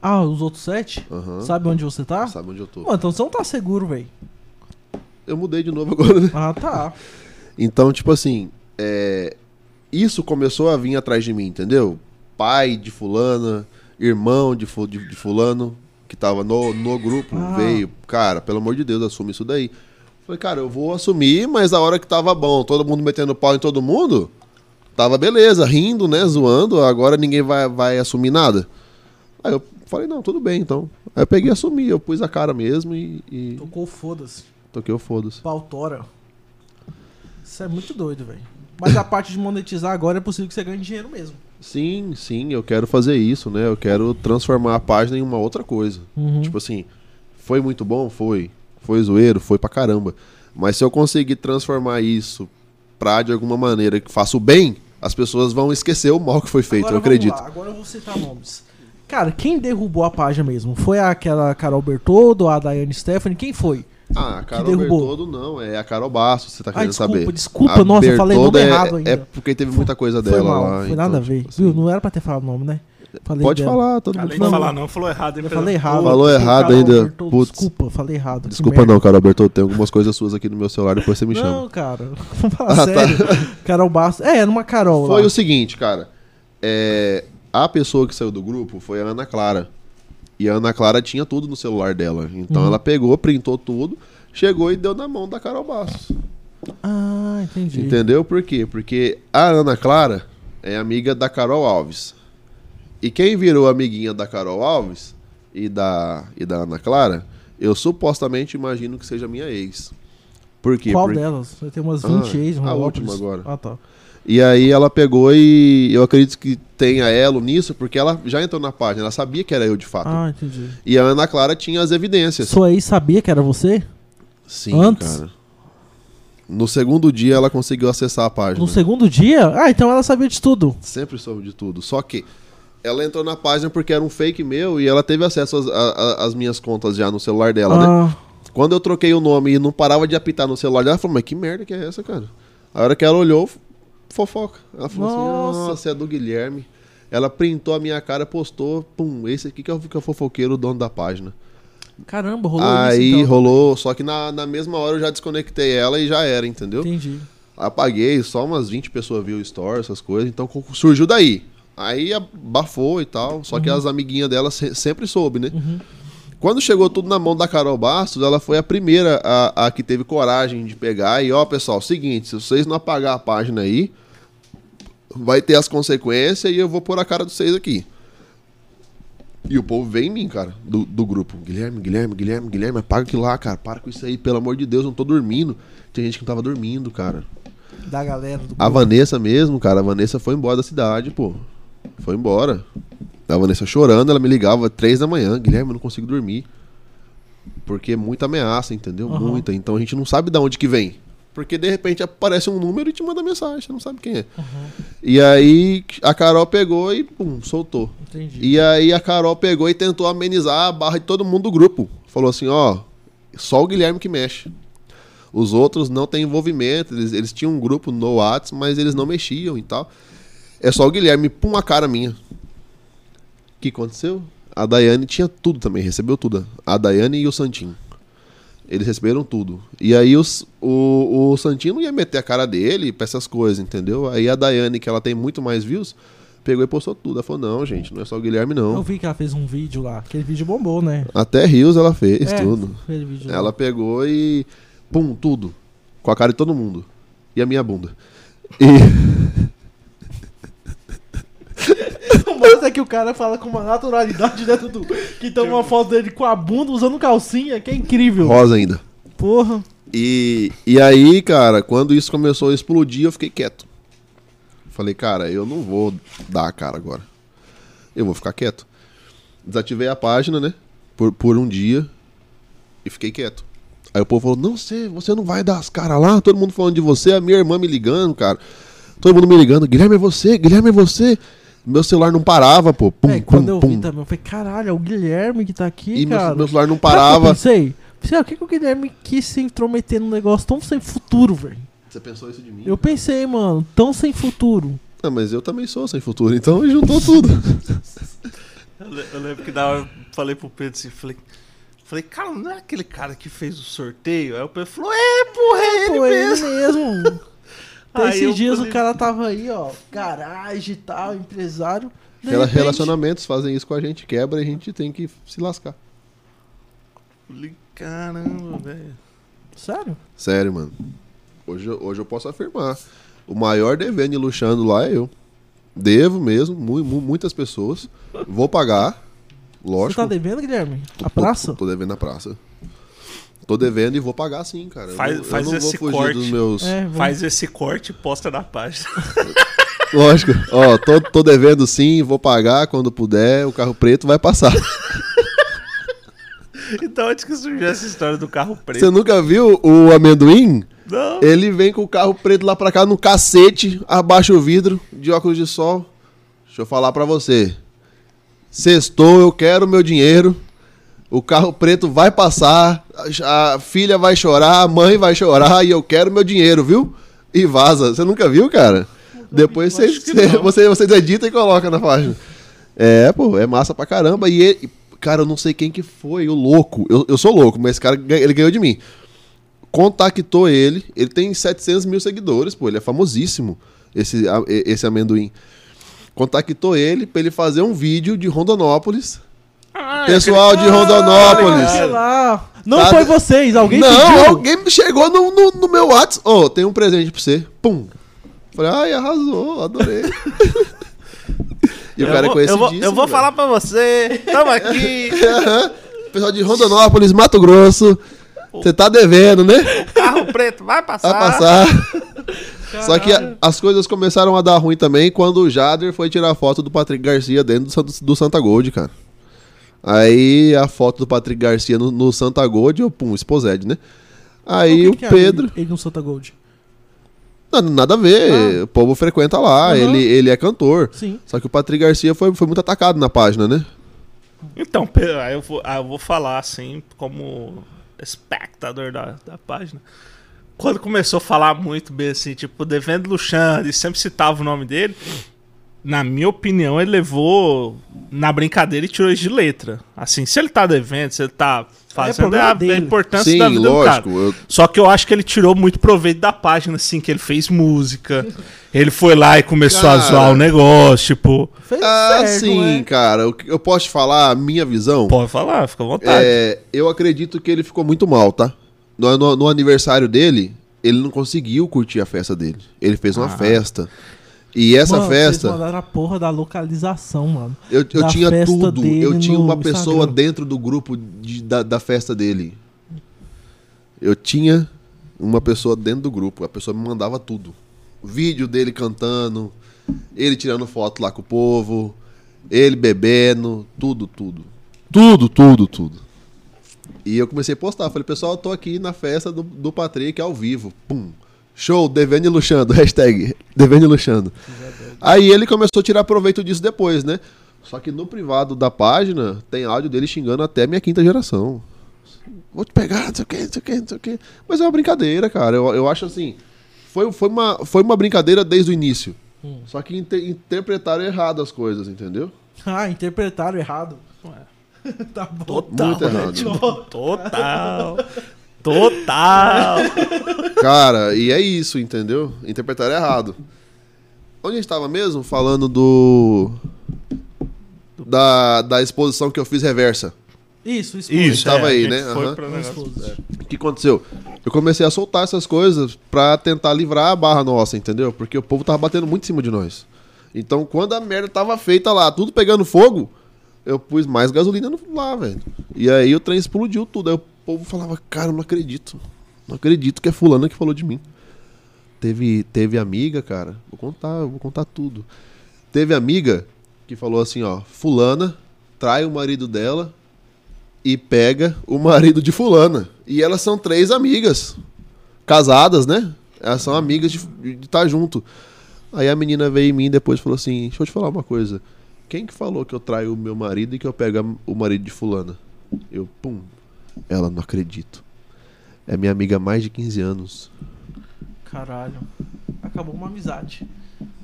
Speaker 1: Ah, os outros sete?
Speaker 3: Uhum.
Speaker 1: Sabe onde você tá?
Speaker 3: Sabe onde eu tô.
Speaker 1: Pô, então você não tá seguro, velho.
Speaker 3: Eu mudei de novo agora, né?
Speaker 1: Ah, tá.
Speaker 3: Então, tipo assim, é... isso começou a vir atrás de mim, entendeu? Pai de fulana, irmão de, fu de, de fulano, que tava no, no grupo, ah. veio. Cara, pelo amor de Deus, assume isso daí. Falei, cara, eu vou assumir, mas a hora que tava bom, todo mundo metendo pau em todo mundo, tava beleza, rindo, né, zoando, agora ninguém vai, vai assumir nada. Aí eu falei, não, tudo bem, então. Aí eu peguei e assumi, eu pus a cara mesmo e... e...
Speaker 1: Tocou foda-se.
Speaker 3: Toquei o foda-se.
Speaker 1: Pautora. Isso é muito doido, velho. Mas a parte de monetizar agora é possível que você ganhe dinheiro mesmo.
Speaker 3: Sim, sim, eu quero fazer isso, né? Eu quero transformar a página em uma outra coisa.
Speaker 1: Uhum.
Speaker 3: Tipo assim, foi muito bom? Foi foi zoeiro, foi pra caramba. Mas se eu conseguir transformar isso pra, de alguma maneira, que faça o bem, as pessoas vão esquecer o mal que foi feito,
Speaker 1: agora,
Speaker 3: eu acredito.
Speaker 1: Lá, agora eu vou citar nomes. Cara, quem derrubou a página mesmo? Foi aquela Carol Bertoldo, a Daiane Stephanie? Quem foi?
Speaker 3: Ah, a Carol Bertoldo não, é a Carol Bastos, você tá querendo
Speaker 1: ah, desculpa,
Speaker 3: saber.
Speaker 1: Desculpa, nossa, eu falei nome
Speaker 3: é,
Speaker 1: errado ainda.
Speaker 3: É porque teve muita coisa
Speaker 1: foi
Speaker 3: dela
Speaker 1: mal,
Speaker 3: lá.
Speaker 1: Foi
Speaker 3: então,
Speaker 1: nada a ver.
Speaker 3: tipo assim.
Speaker 1: Viu? Não era pra ter falado o nome, né?
Speaker 3: Falei Pode dela. falar, todo
Speaker 2: mundo.
Speaker 3: Além
Speaker 2: não falar, não, falou errado. Hein,
Speaker 1: eu falei errado.
Speaker 3: Falou errado ainda.
Speaker 1: Putz. Desculpa, falei errado.
Speaker 3: Desculpa não, Carol Bertoldo. Tem algumas coisas suas aqui no meu celular, depois você me
Speaker 1: não,
Speaker 3: chama.
Speaker 1: Não, cara. Vamos falar ah, sério. Tá. Carol Bastos. É, era uma Carol
Speaker 3: Foi
Speaker 1: lá.
Speaker 3: o seguinte, cara. É, a pessoa que saiu do grupo foi a Ana Clara. E a Ana Clara tinha tudo no celular dela. Então
Speaker 1: Uhum.
Speaker 3: ela pegou, printou tudo, chegou e deu na mão da Carol Bastos.
Speaker 1: Ah, entendi.
Speaker 3: Entendeu por quê? Porque a Ana Clara é amiga da Carol Alves. E quem virou amiguinha da Carol Alves e da, e da Ana Clara, eu supostamente imagino que seja minha ex. Por quê?
Speaker 1: Qual
Speaker 3: Porque...
Speaker 1: delas? Vai ter umas 20
Speaker 3: Ah,
Speaker 1: ex,
Speaker 3: a
Speaker 1: Rondonópolis.
Speaker 3: última agora.
Speaker 1: Ah, tá.
Speaker 3: E aí ela pegou e eu acredito que tenha elo nisso, porque ela já entrou na página, ela sabia que era eu de fato.
Speaker 1: Ah, entendi.
Speaker 3: E a Ana Clara tinha as evidências.
Speaker 1: Sua ex sabia que era você?
Speaker 3: Sim,
Speaker 1: Antes?
Speaker 3: cara. No segundo dia ela conseguiu acessar a página.
Speaker 1: No segundo dia? Ah, então ela sabia de tudo.
Speaker 3: Sempre soube de tudo. Só que ela entrou na página porque era um fake meu e ela teve acesso às, minhas contas já no celular dela, né?
Speaker 1: ah,
Speaker 3: Quando eu troquei o nome e não parava de apitar no celular dela, ela falou, mas que merda que é essa, cara? A hora que ela olhou, fofoca. Ela falou
Speaker 1: Nossa.
Speaker 3: assim, nossa, é do Guilherme. Ela printou a minha cara, postou, pum, esse aqui que é o, que é o fofoqueiro, o dono da página.
Speaker 1: caramba, rolou
Speaker 3: Aí
Speaker 1: isso então.
Speaker 3: rolou, só que na, na mesma hora eu já desconectei ela e já era, entendeu?
Speaker 1: Entendi.
Speaker 3: Apaguei, só umas 20 pessoas viu o story, essas coisas, então surgiu daí. Aí abafou e tal. Só uhum. que as amiguinhas dela sempre soube, né? Uhum. Quando chegou tudo na mão da Carol Bastos, ela foi a primeira a, a que teve coragem de pegar. E ó, pessoal, seguinte, se vocês não apagar a página aí, vai ter as consequências e eu vou pôr a cara de vocês aqui. E o povo vem em mim, cara, do, do grupo. Guilherme, Guilherme, Guilherme, Guilherme, apaga aquilo lá, cara. Para com isso aí, pelo amor de Deus, eu não tô dormindo. Tem gente que não tava dormindo, cara.
Speaker 1: Da galera do grupo.
Speaker 3: A Vanessa mesmo, cara, a Vanessa foi embora da cidade, pô. Foi embora. A Vanessa chorando, ela me ligava três da manhã. Guilherme, eu não consigo dormir. Porque é muita ameaça, entendeu? Uhum. Muita. Então a gente não sabe de onde que vem. Porque de repente aparece um número e te manda mensagem, você não sabe quem é. Uhum. E aí a Carol pegou e pum, soltou. Entendi. E aí a Carol pegou e tentou amenizar a barra de todo mundo do grupo. Falou assim, ó, só o Guilherme que mexe. Os outros não têm envolvimento, eles, eles tinham um grupo no WhatsApp, mas eles não mexiam e tal. É só o Guilherme, pum, a cara minha. O que aconteceu? A Daiane tinha tudo também, recebeu tudo. A Daiane e o Santinho. Eles receberam tudo. E aí os, o, o Santinho não ia meter a cara dele pra essas coisas, entendeu? Aí a Daiane, que ela tem muito mais views, pegou e postou tudo. Ela falou, não, gente, não é só o Guilherme, não.
Speaker 1: Eu vi que ela fez um vídeo lá. Aquele vídeo bombou, né?
Speaker 3: Até Rios ela fez, é, tudo. Ela lá. pegou e. Pum, tudo. Com a cara de todo mundo. E a minha bunda. E.
Speaker 1: É que o cara fala com uma naturalidade dentro do. Que tem uma foto dele com a bunda usando calcinha, que é incrível.
Speaker 3: Rosa ainda.
Speaker 1: Porra.
Speaker 3: E, e aí, cara, quando isso começou a explodir, eu fiquei quieto. Falei, cara, eu não vou dar a cara agora. Eu vou ficar quieto. Desativei a página, né? Por, por um dia. E fiquei quieto. Aí o povo falou: Não, você, você não vai dar as caras lá? Todo mundo falando de você, a minha irmã me ligando, cara. Todo mundo me ligando: Guilherme é você, Guilherme é você. Meu celular não parava, pô. Pum, é,
Speaker 1: pum, quando eu pum. vi também, eu falei, caralho, é o Guilherme que tá aqui,
Speaker 3: e
Speaker 1: cara.
Speaker 3: Meu, meu celular não parava. Eu
Speaker 1: pensei, o que, que o Guilherme quis se intrometer num negócio tão sem futuro, velho?
Speaker 3: Você pensou isso de mim?
Speaker 1: Eu pensei, mano, tão sem futuro.
Speaker 3: Ah, mas eu também sou sem futuro, então juntou tudo.
Speaker 2: eu lembro que dava, falei pro Pedro assim, falei, falei, cara, não é aquele cara que fez o sorteio? Aí o Pedro falou, é, porra, é, é ele, mesmo.
Speaker 1: ele mesmo. esses dias falei... o cara tava aí, ó, garagem e tal, empresário.
Speaker 3: Repente... Relacionamentos fazem isso com a gente, quebra e a gente tem que se lascar.
Speaker 2: Caramba, velho.
Speaker 1: Sério?
Speaker 3: Sério, mano. Hoje, hoje eu posso afirmar. O maior devendo luxando lá é eu. Devo mesmo, mu mu muitas pessoas. Vou pagar, lógico.
Speaker 1: Você tá devendo, Guilherme? A praça?
Speaker 3: Tô, tô devendo a praça. Tô devendo e vou pagar sim, cara.
Speaker 2: Faz, eu, faz eu esse corte. Meus... É, faz esse corte e posta na página.
Speaker 3: Lógico. Ó, tô, tô devendo sim, vou pagar quando puder. O carro preto vai passar.
Speaker 2: então, antes que surgiu essa história do carro preto.
Speaker 3: Você nunca viu o amendoim?
Speaker 2: Não.
Speaker 3: Ele vem com o carro preto lá pra cá no cacete, abaixa o vidro de óculos de sol. Deixa eu falar pra você. Sextou, eu quero meu dinheiro. O carro preto vai passar, a filha vai chorar, a mãe vai chorar e eu quero meu dinheiro, viu? E vaza. Você nunca viu, cara? Depois você, você, você edita e coloca na página. É, pô, é massa pra caramba. E ele, cara, eu não sei quem que foi, o louco. Eu, eu sou louco, mas esse cara ele ganhou de mim. Contactou ele, ele tem 700 mil seguidores, pô, ele é famosíssimo, esse, esse amendoim. Contactou ele pra ele fazer um vídeo de Rondonópolis Pessoal de Rondonópolis.
Speaker 1: Ah, lá. Não tá... foi vocês, alguém
Speaker 3: Não, pediu? alguém chegou no, no, no meu WhatsApp. Ô, oh, tem um presente pra você. Pum. Falei, ai, arrasou, adorei.
Speaker 2: e o cara vou, conhece eu vou, eu vou falar pra você. Tamo aqui.
Speaker 3: Pessoal de Rondonópolis, Mato Grosso. Você tá devendo, né?
Speaker 2: Carro preto, vai passar.
Speaker 3: Vai passar. Só que a, as coisas começaram a dar ruim também quando o Jader foi tirar foto do Patrick Garcia dentro do, do Santa Gold, cara. Aí a foto do Patrick Garcia no, no Santa Gold, eu, pum, Exposed, né? Aí o, que o Pedro.
Speaker 1: Ele, ele no Santa Gold?
Speaker 3: Nada, nada a ver, ah. o povo frequenta lá, uhum. ele, ele é cantor.
Speaker 1: Sim.
Speaker 3: Só que o Patrick Garcia foi, foi muito atacado na página, né?
Speaker 2: Então, aí eu vou, eu vou falar assim, como espectador da, da página. Quando começou a falar muito bem assim, tipo, devendo Luxandre, sempre citava o nome dele, na minha opinião, ele levou na brincadeira e tirou isso de letra. Assim, se ele tá devendo, se ele tá fazendo é, é a, a, importância
Speaker 3: Sim,
Speaker 2: da vida
Speaker 3: lógico,
Speaker 2: do cara. Eu... Só que eu acho que ele tirou muito proveito da página, assim, que ele fez música. ele foi lá e começou cara, a zoar o negócio, tipo.
Speaker 3: ah, certo, sim, né? cara. Eu, eu posso te falar a minha visão?
Speaker 2: Pode falar, fica à vontade.
Speaker 3: É, eu acredito que ele ficou muito mal, tá? No, no, no, aniversário dele, ele não conseguiu curtir a festa dele. Ele fez uma ah. festa. E essa mano, festa.
Speaker 1: Vocês mandaram a porra da localização, mano.
Speaker 3: Eu, eu tinha tudo. Eu tinha uma pessoa Instagram. dentro do grupo de, da, da festa dele. Eu tinha uma pessoa dentro do grupo. A pessoa me mandava tudo. Vídeo dele cantando, ele tirando foto lá com o povo, ele bebendo, tudo, tudo. Tudo, tudo, tudo. E eu comecei a postar. Falei, pessoal, eu tô aqui na festa do, do Patrick ao vivo. Pum. Show, devendo e luxando. Hashtag devendo e luxando. Aí ele começou a tirar proveito disso depois, né? Só que no privado da página tem áudio dele xingando até minha quinta geração. Vou te pegar, não sei o que, não sei o que, não sei o que. Mas é uma brincadeira, cara. Eu, eu acho assim. Foi, foi, uma, foi uma brincadeira desde o início. Hum. Só que inter, interpretaram errado as coisas, entendeu?
Speaker 1: Ah, interpretaram errado. Ué.
Speaker 2: tá bom. Total. Muito errado. Total. Total!
Speaker 3: Cara, e é isso, entendeu? Interpretar errado. Onde a gente estava mesmo? Falando do. Da, da exposição que eu fiz reversa.
Speaker 1: Isso, isso.
Speaker 3: Isso, tava é, aí, né? Uhum. O que aconteceu? Eu comecei a soltar essas coisas pra tentar livrar a barra nossa, entendeu? Porque o povo tava batendo muito em cima de nós. Então, quando a merda tava feita lá, tudo pegando fogo, eu pus mais gasolina lá, velho. E aí o trem explodiu tudo. Aí o povo falava, cara, eu não acredito. Não acredito que é fulana que falou de mim. Teve, teve amiga, cara. Vou contar, vou contar tudo. Teve amiga que falou assim, ó, fulana trai o marido dela e pega o marido de fulana. E elas são três amigas. Casadas, né? Elas são amigas de estar tá junto. Aí a menina veio em mim depois falou assim: Deixa eu te falar uma coisa. Quem que falou que eu traio o meu marido e que eu pego o marido de fulana? Eu, pum. Ela, não acredito. É minha amiga há mais de 15 anos.
Speaker 1: Caralho. Acabou uma amizade.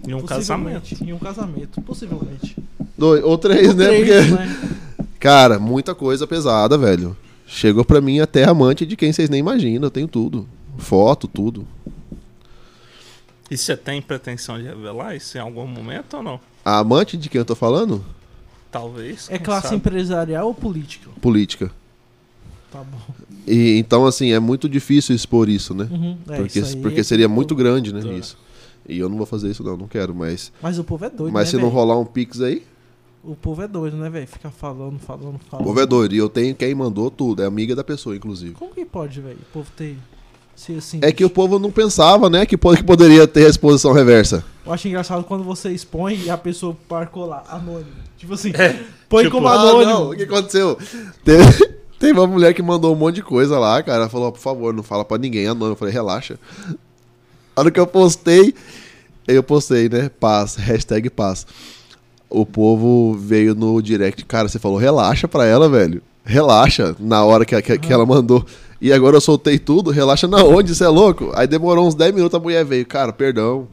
Speaker 2: E um casamento.
Speaker 1: E um casamento, possivelmente.
Speaker 3: Dois, ou três, ou né? Três, Porque... né? Cara, muita coisa pesada, velho. Chegou pra mim até amante de quem vocês nem imaginam. Eu tenho tudo. Foto, tudo.
Speaker 2: E você tem pretensão de revelar isso em algum momento ou não?
Speaker 3: A amante de quem eu tô falando?
Speaker 2: Talvez.
Speaker 1: É classe sabe? empresarial ou política?
Speaker 3: Política.
Speaker 1: Tá bom.
Speaker 3: E, então, assim, é muito difícil expor isso, né? Uhum, é, porque isso porque é seria muito grande, né, isso. E eu não vou fazer isso, não, não quero, mas.
Speaker 1: Mas o povo é doido,
Speaker 3: Mas
Speaker 1: né,
Speaker 3: se véio? não rolar um Pix aí.
Speaker 1: O povo é doido, né, velho? Fica falando, falando, falando.
Speaker 3: O povo é doido. E eu tenho quem mandou tudo. É amiga da pessoa, inclusive.
Speaker 1: Como que pode, velho? O povo ter
Speaker 3: assim, é que o povo não pensava, né, que, que poderia ter a exposição reversa.
Speaker 1: Eu acho engraçado quando você expõe e a pessoa parcou lá, anônimo. Tipo assim, é, põe tipo, como anônimo. Ah, não,
Speaker 3: o que aconteceu? Teve, teve uma mulher que mandou um monte de coisa lá, cara. Ela falou, por favor, não fala pra ninguém, anônimo. Eu falei, relaxa. A hora que eu postei, eu postei, né, paz, hashtag paz. O povo veio no direct, cara, você falou, relaxa pra ela, velho. Relaxa, na hora que, que, que ela mandou. E agora eu soltei tudo, relaxa na onde, você é louco? Aí demorou uns 10 minutos, a mulher veio, cara, perdão,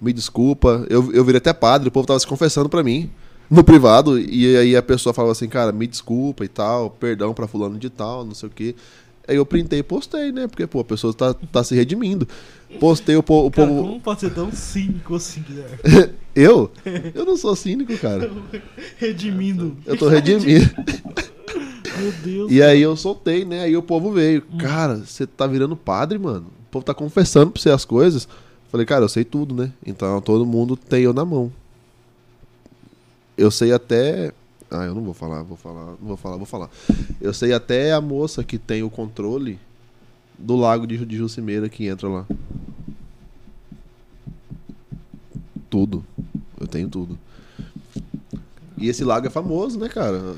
Speaker 3: me desculpa. Eu, eu virei até padre, o povo tava se confessando pra mim, no privado, e aí a pessoa falava assim, cara, me desculpa e tal, perdão pra fulano de tal, não sei o quê. Aí eu printei e postei, né? Porque, pô, a pessoa tá, tá se redimindo. Postei o, po, o
Speaker 1: cara,
Speaker 3: povo.
Speaker 1: Como pode ser tão cínico assim,
Speaker 3: Guilherme? eu? Eu não sou cínico, cara.
Speaker 1: Redimindo.
Speaker 3: Eu tô redimindo.
Speaker 1: Meu Deus.
Speaker 3: E aí eu soltei, né? Aí o povo veio. Hum. Cara, você tá virando padre, mano. O povo tá confessando pra você as coisas. Falei, cara, eu sei tudo, né? Então todo mundo tem eu na mão. Eu sei até. Ah, eu não vou falar, vou falar, não vou falar, vou falar. Eu sei até a moça que tem o controle do lago de, de Jucimeira que entra lá. Tudo. Eu tenho tudo. E esse lago é famoso, né, cara?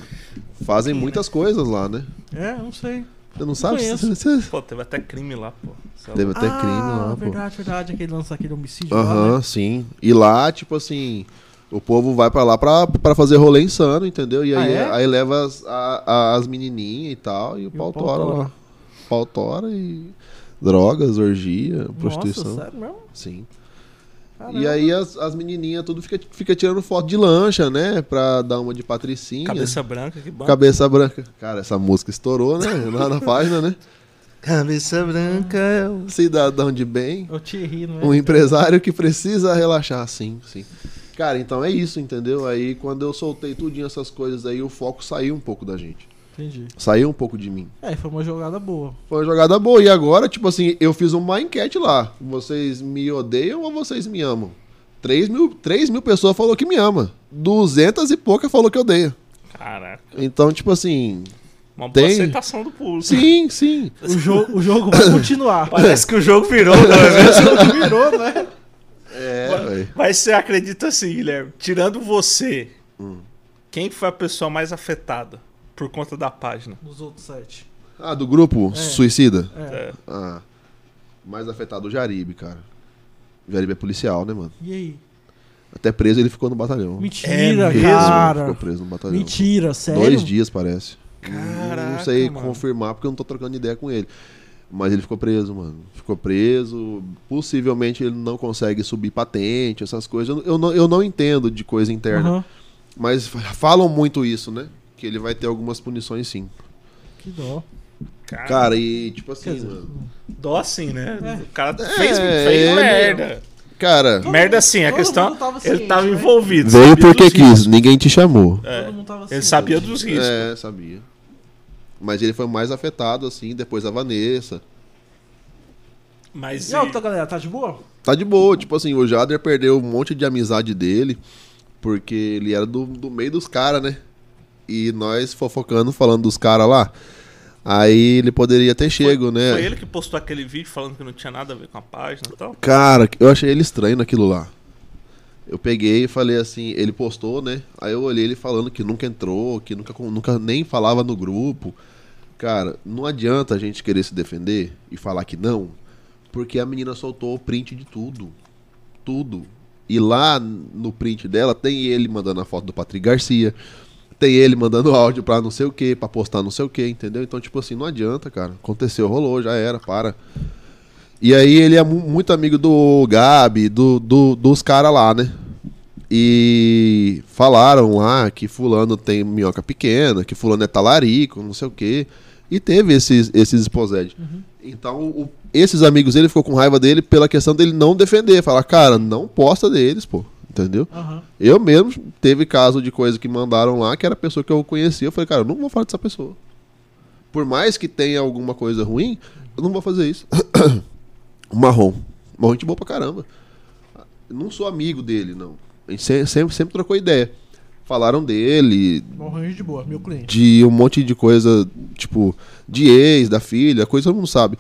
Speaker 3: Fazem muitas coisas lá, né?
Speaker 1: É, não sei.
Speaker 3: Você não sabe?
Speaker 2: Você... Pô, teve até crime lá, pô.
Speaker 3: Teve até ah, crime lá,
Speaker 1: pô. Verdade, verdade. Aquele lance aquele homicídio
Speaker 3: Aham, uh -huh, né? sim. E lá, tipo assim, o povo vai pra lá pra, pra fazer rolê insano, entendeu? E aí, ah, é? aí leva as, a, as menininhas e tal, e o e pau tora lá. Pau tora e drogas, orgia, Nossa, prostituição.
Speaker 1: sério mesmo?
Speaker 3: Sim. Caramba. E aí as, as menininhas tudo fica, fica tirando foto de lancha, né? Pra dar uma de patricinha.
Speaker 2: Cabeça branca, que bom.
Speaker 3: Cabeça branca. Cara, essa música estourou, né? Lá na página, né?
Speaker 2: Cabeça branca é
Speaker 3: o... Cidadão de bem.
Speaker 1: O Thierry, não é?
Speaker 3: Um empresário que precisa relaxar, sim, sim. Cara, então é isso, entendeu? Aí quando eu soltei tudinho essas coisas aí, o foco saiu um pouco da gente.
Speaker 1: Entendi.
Speaker 3: Saiu um pouco de mim.
Speaker 1: É, foi uma jogada boa.
Speaker 3: Foi uma jogada boa. E agora, tipo assim, eu fiz uma enquete lá. Vocês me odeiam ou vocês me amam? 3 mil, 3 mil pessoas falou que me ama. 200 e pouca falou que odeia.
Speaker 2: Caraca.
Speaker 3: Então, tipo assim.
Speaker 2: Uma boa tem... aceitação do público.
Speaker 3: Sim, sim.
Speaker 1: O, jo o jogo vai continuar.
Speaker 2: Parece que o jogo virou, né? o
Speaker 1: jogo virou, né?
Speaker 3: É,
Speaker 2: Mas você acredita assim, Guilherme? Tirando você, hum. quem foi a pessoa mais afetada? por conta da página.
Speaker 1: Dos outros sete.
Speaker 3: Ah, do grupo é. Suicida?
Speaker 1: É. é.
Speaker 3: Ah. Mais afetado o Jaribe, cara. O Jaribe é policial, né, mano?
Speaker 1: E aí?
Speaker 3: Até preso ele ficou no batalhão.
Speaker 1: Mentira, é cara.
Speaker 3: Ficou preso no batalhão.
Speaker 1: Mentira, sério?
Speaker 3: Dois dias, parece.
Speaker 2: Caraca,
Speaker 3: não sei
Speaker 2: mano.
Speaker 3: confirmar porque eu não tô trocando ideia com ele. Mas ele ficou preso, mano. Ficou preso. Possivelmente ele não consegue subir patente, essas coisas. Eu não, eu não entendo de coisa interna. Uhum. Mas falam muito isso, né? que ele vai ter algumas punições sim.
Speaker 1: Que dó.
Speaker 3: Cara, cara e tipo assim, dizer, mano.
Speaker 2: Dó assim, né? É. O cara fez, é, fez é, merda.
Speaker 3: Cara.
Speaker 2: Todo merda assim, a questão. Tava ele tava né? envolvido.
Speaker 3: Veio porque quis, riscos. ninguém te chamou.
Speaker 2: É. Ele sabia dos riscos.
Speaker 3: É, sabia. Mas ele foi mais afetado, assim, depois da Vanessa.
Speaker 1: Mas. E a outra galera, tá de boa?
Speaker 3: Tá de boa, tipo assim, o Jader perdeu um monte de amizade dele, porque ele era do, do meio dos caras, né? e nós fofocando, falando dos caras lá. Aí ele poderia ter chego,
Speaker 2: foi,
Speaker 3: né?
Speaker 2: Foi ele que postou aquele vídeo falando que não tinha nada a ver com a página e tal?
Speaker 3: Cara, eu achei ele estranho naquilo lá. Eu peguei e falei assim, ele postou, né? Aí eu olhei ele falando que nunca entrou, que nunca, nunca nem falava no grupo. Cara, não adianta a gente querer se defender e falar que não, porque a menina soltou o print de tudo. Tudo. E lá no print dela tem ele mandando a foto do Patrick Garcia, tem ele mandando áudio pra não sei o que, pra postar não sei o que, entendeu? Então, tipo assim, não adianta, cara. Aconteceu, rolou, já era, para. E aí ele é muito amigo do Gabi, do, do dos caras lá, né? E falaram lá que fulano tem minhoca pequena, que fulano é talarico, não sei o que. E teve esses, esses esposédios. Uhum. Então, o, esses amigos dele ficou com raiva dele pela questão dele não defender. Falar, cara, não posta deles, pô. Entendeu?
Speaker 1: Uhum.
Speaker 3: Eu mesmo teve caso de coisa que mandaram lá que era a pessoa que eu conhecia. Eu falei, cara, eu não vou falar dessa pessoa. Por mais que tenha alguma coisa ruim, eu não vou fazer isso. Marrom. Marrom gente boa pra caramba. Eu não sou amigo dele, não. A gente sempre, sempre trocou ideia. Falaram dele.
Speaker 1: Marrom de boa, meu cliente.
Speaker 3: De um monte de coisa, tipo, de ex, da filha, coisa que todo mundo sabe.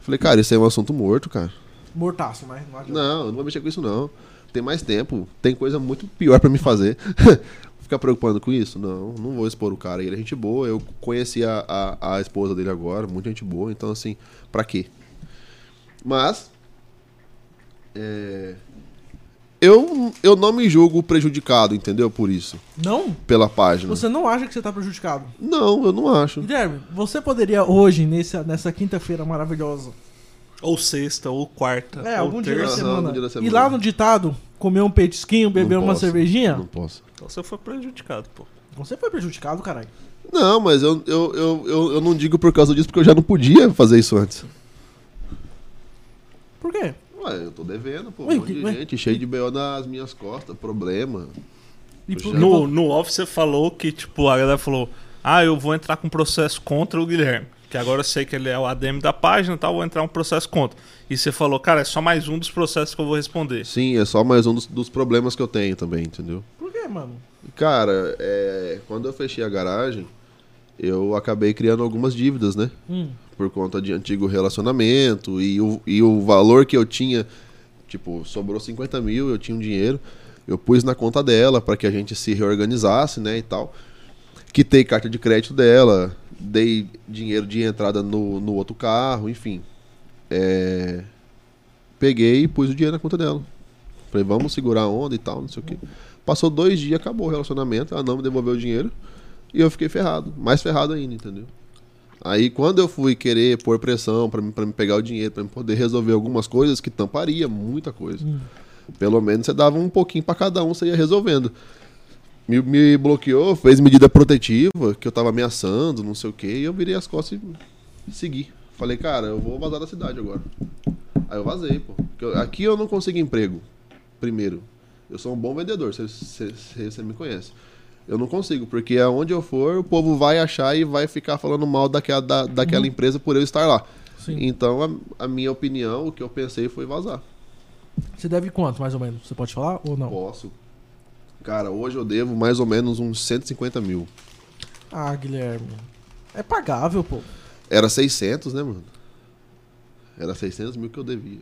Speaker 3: Falei, cara, isso é um assunto morto, cara.
Speaker 1: Mortaço, mas
Speaker 3: não Não, eu não vou mexer com isso, não tem mais tempo, tem coisa muito pior para me fazer. Ficar preocupando com isso? Não, não vou expor o cara. Ele é gente boa, eu conheci a, a, a esposa dele agora, muita gente boa, então assim, pra quê? Mas. É, eu, eu não me julgo prejudicado, entendeu? Por isso.
Speaker 1: Não?
Speaker 3: Pela página.
Speaker 1: Você não acha que você tá prejudicado?
Speaker 3: Não, eu não acho.
Speaker 1: Guilherme, você poderia hoje, nessa, nessa quinta-feira maravilhosa,
Speaker 2: ou sexta, ou quarta.
Speaker 1: É,
Speaker 2: ou
Speaker 1: algum dia da, semana. dia da semana. E lá no ditado, comer um petisquinho, beber uma cervejinha?
Speaker 3: Não posso.
Speaker 2: Então você foi prejudicado, pô.
Speaker 1: Você foi prejudicado, caralho.
Speaker 3: Não, mas eu, eu, eu, eu, eu não digo por causa disso, porque eu já não podia fazer isso antes.
Speaker 1: Por quê?
Speaker 3: Ué, eu tô devendo, pô. Ué, um monte de ué? gente cheio de B.O. nas minhas costas, problema.
Speaker 2: No, no off você falou que, tipo, a galera falou: Ah, eu vou entrar com processo contra o Guilherme que agora eu sei que ele é o ADM da página e tal, vou entrar um processo contra. E você falou, cara, é só mais um dos processos que eu vou responder.
Speaker 3: Sim, é só mais um dos, dos problemas que eu tenho também, entendeu?
Speaker 1: Por quê, mano?
Speaker 3: Cara, é, quando eu fechei a garagem, eu acabei criando algumas dívidas, né?
Speaker 1: Hum.
Speaker 3: Por conta de antigo relacionamento e o, e o valor que eu tinha, tipo, sobrou 50 mil, eu tinha um dinheiro, eu pus na conta dela para que a gente se reorganizasse, né, e tal. Quitei carta de crédito dela, dei dinheiro de entrada no, no outro carro, enfim. É... Peguei e pus o dinheiro na conta dela. Falei, vamos segurar a onda e tal, não sei o quê. Passou dois dias, acabou o relacionamento, ela não me devolveu o dinheiro. E eu fiquei ferrado. Mais ferrado ainda, entendeu? Aí quando eu fui querer pôr pressão para me, pra me pegar o dinheiro, para me poder resolver algumas coisas que tamparia muita coisa. Hum. Pelo menos você dava um pouquinho para cada um, você ia resolvendo. Me, me, bloqueou, fez medida protetiva, que eu tava ameaçando, não sei o que, e eu virei as costas e segui. Falei, cara, eu vou vazar da cidade agora. Aí eu vazei, pô. Aqui eu não consigo emprego, primeiro. Eu sou um bom vendedor, você me conhece. Eu não consigo, porque aonde eu for, o povo vai achar e vai ficar falando mal daquela, da, daquela uhum. empresa por eu estar lá. Sim. Então, a, a, minha opinião, o que eu pensei foi vazar.
Speaker 1: Você deve quanto, mais ou menos? Você pode falar ou não?
Speaker 3: Posso. Cara, hoje eu devo mais ou menos uns 150 mil.
Speaker 1: Ah, Guilherme. É pagável, pô.
Speaker 3: Era 600, né, mano? Era 600 mil que eu devia.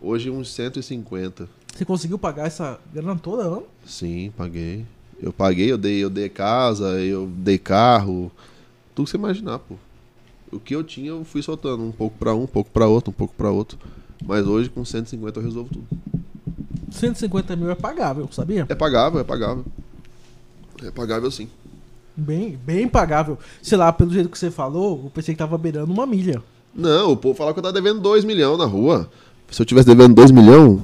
Speaker 3: Hoje uns 150.
Speaker 1: Você conseguiu pagar essa grana toda, ano?
Speaker 3: Sim, paguei. Eu paguei, eu dei, eu dei casa, eu dei carro, tudo que você imaginar, pô. O que eu tinha, eu fui soltando um pouco para um, um pouco para outro, um pouco para outro. Mas hoje com 150 eu resolvo tudo.
Speaker 1: 150 mil é pagável, sabia?
Speaker 3: É pagável, é pagável. É pagável sim.
Speaker 1: Bem, bem pagável. Sei lá, pelo jeito que você falou, eu pensei que tava beirando uma milha.
Speaker 3: Não, o povo falava que eu tava devendo 2 milhões na rua. Se eu tivesse devendo 2 milhões,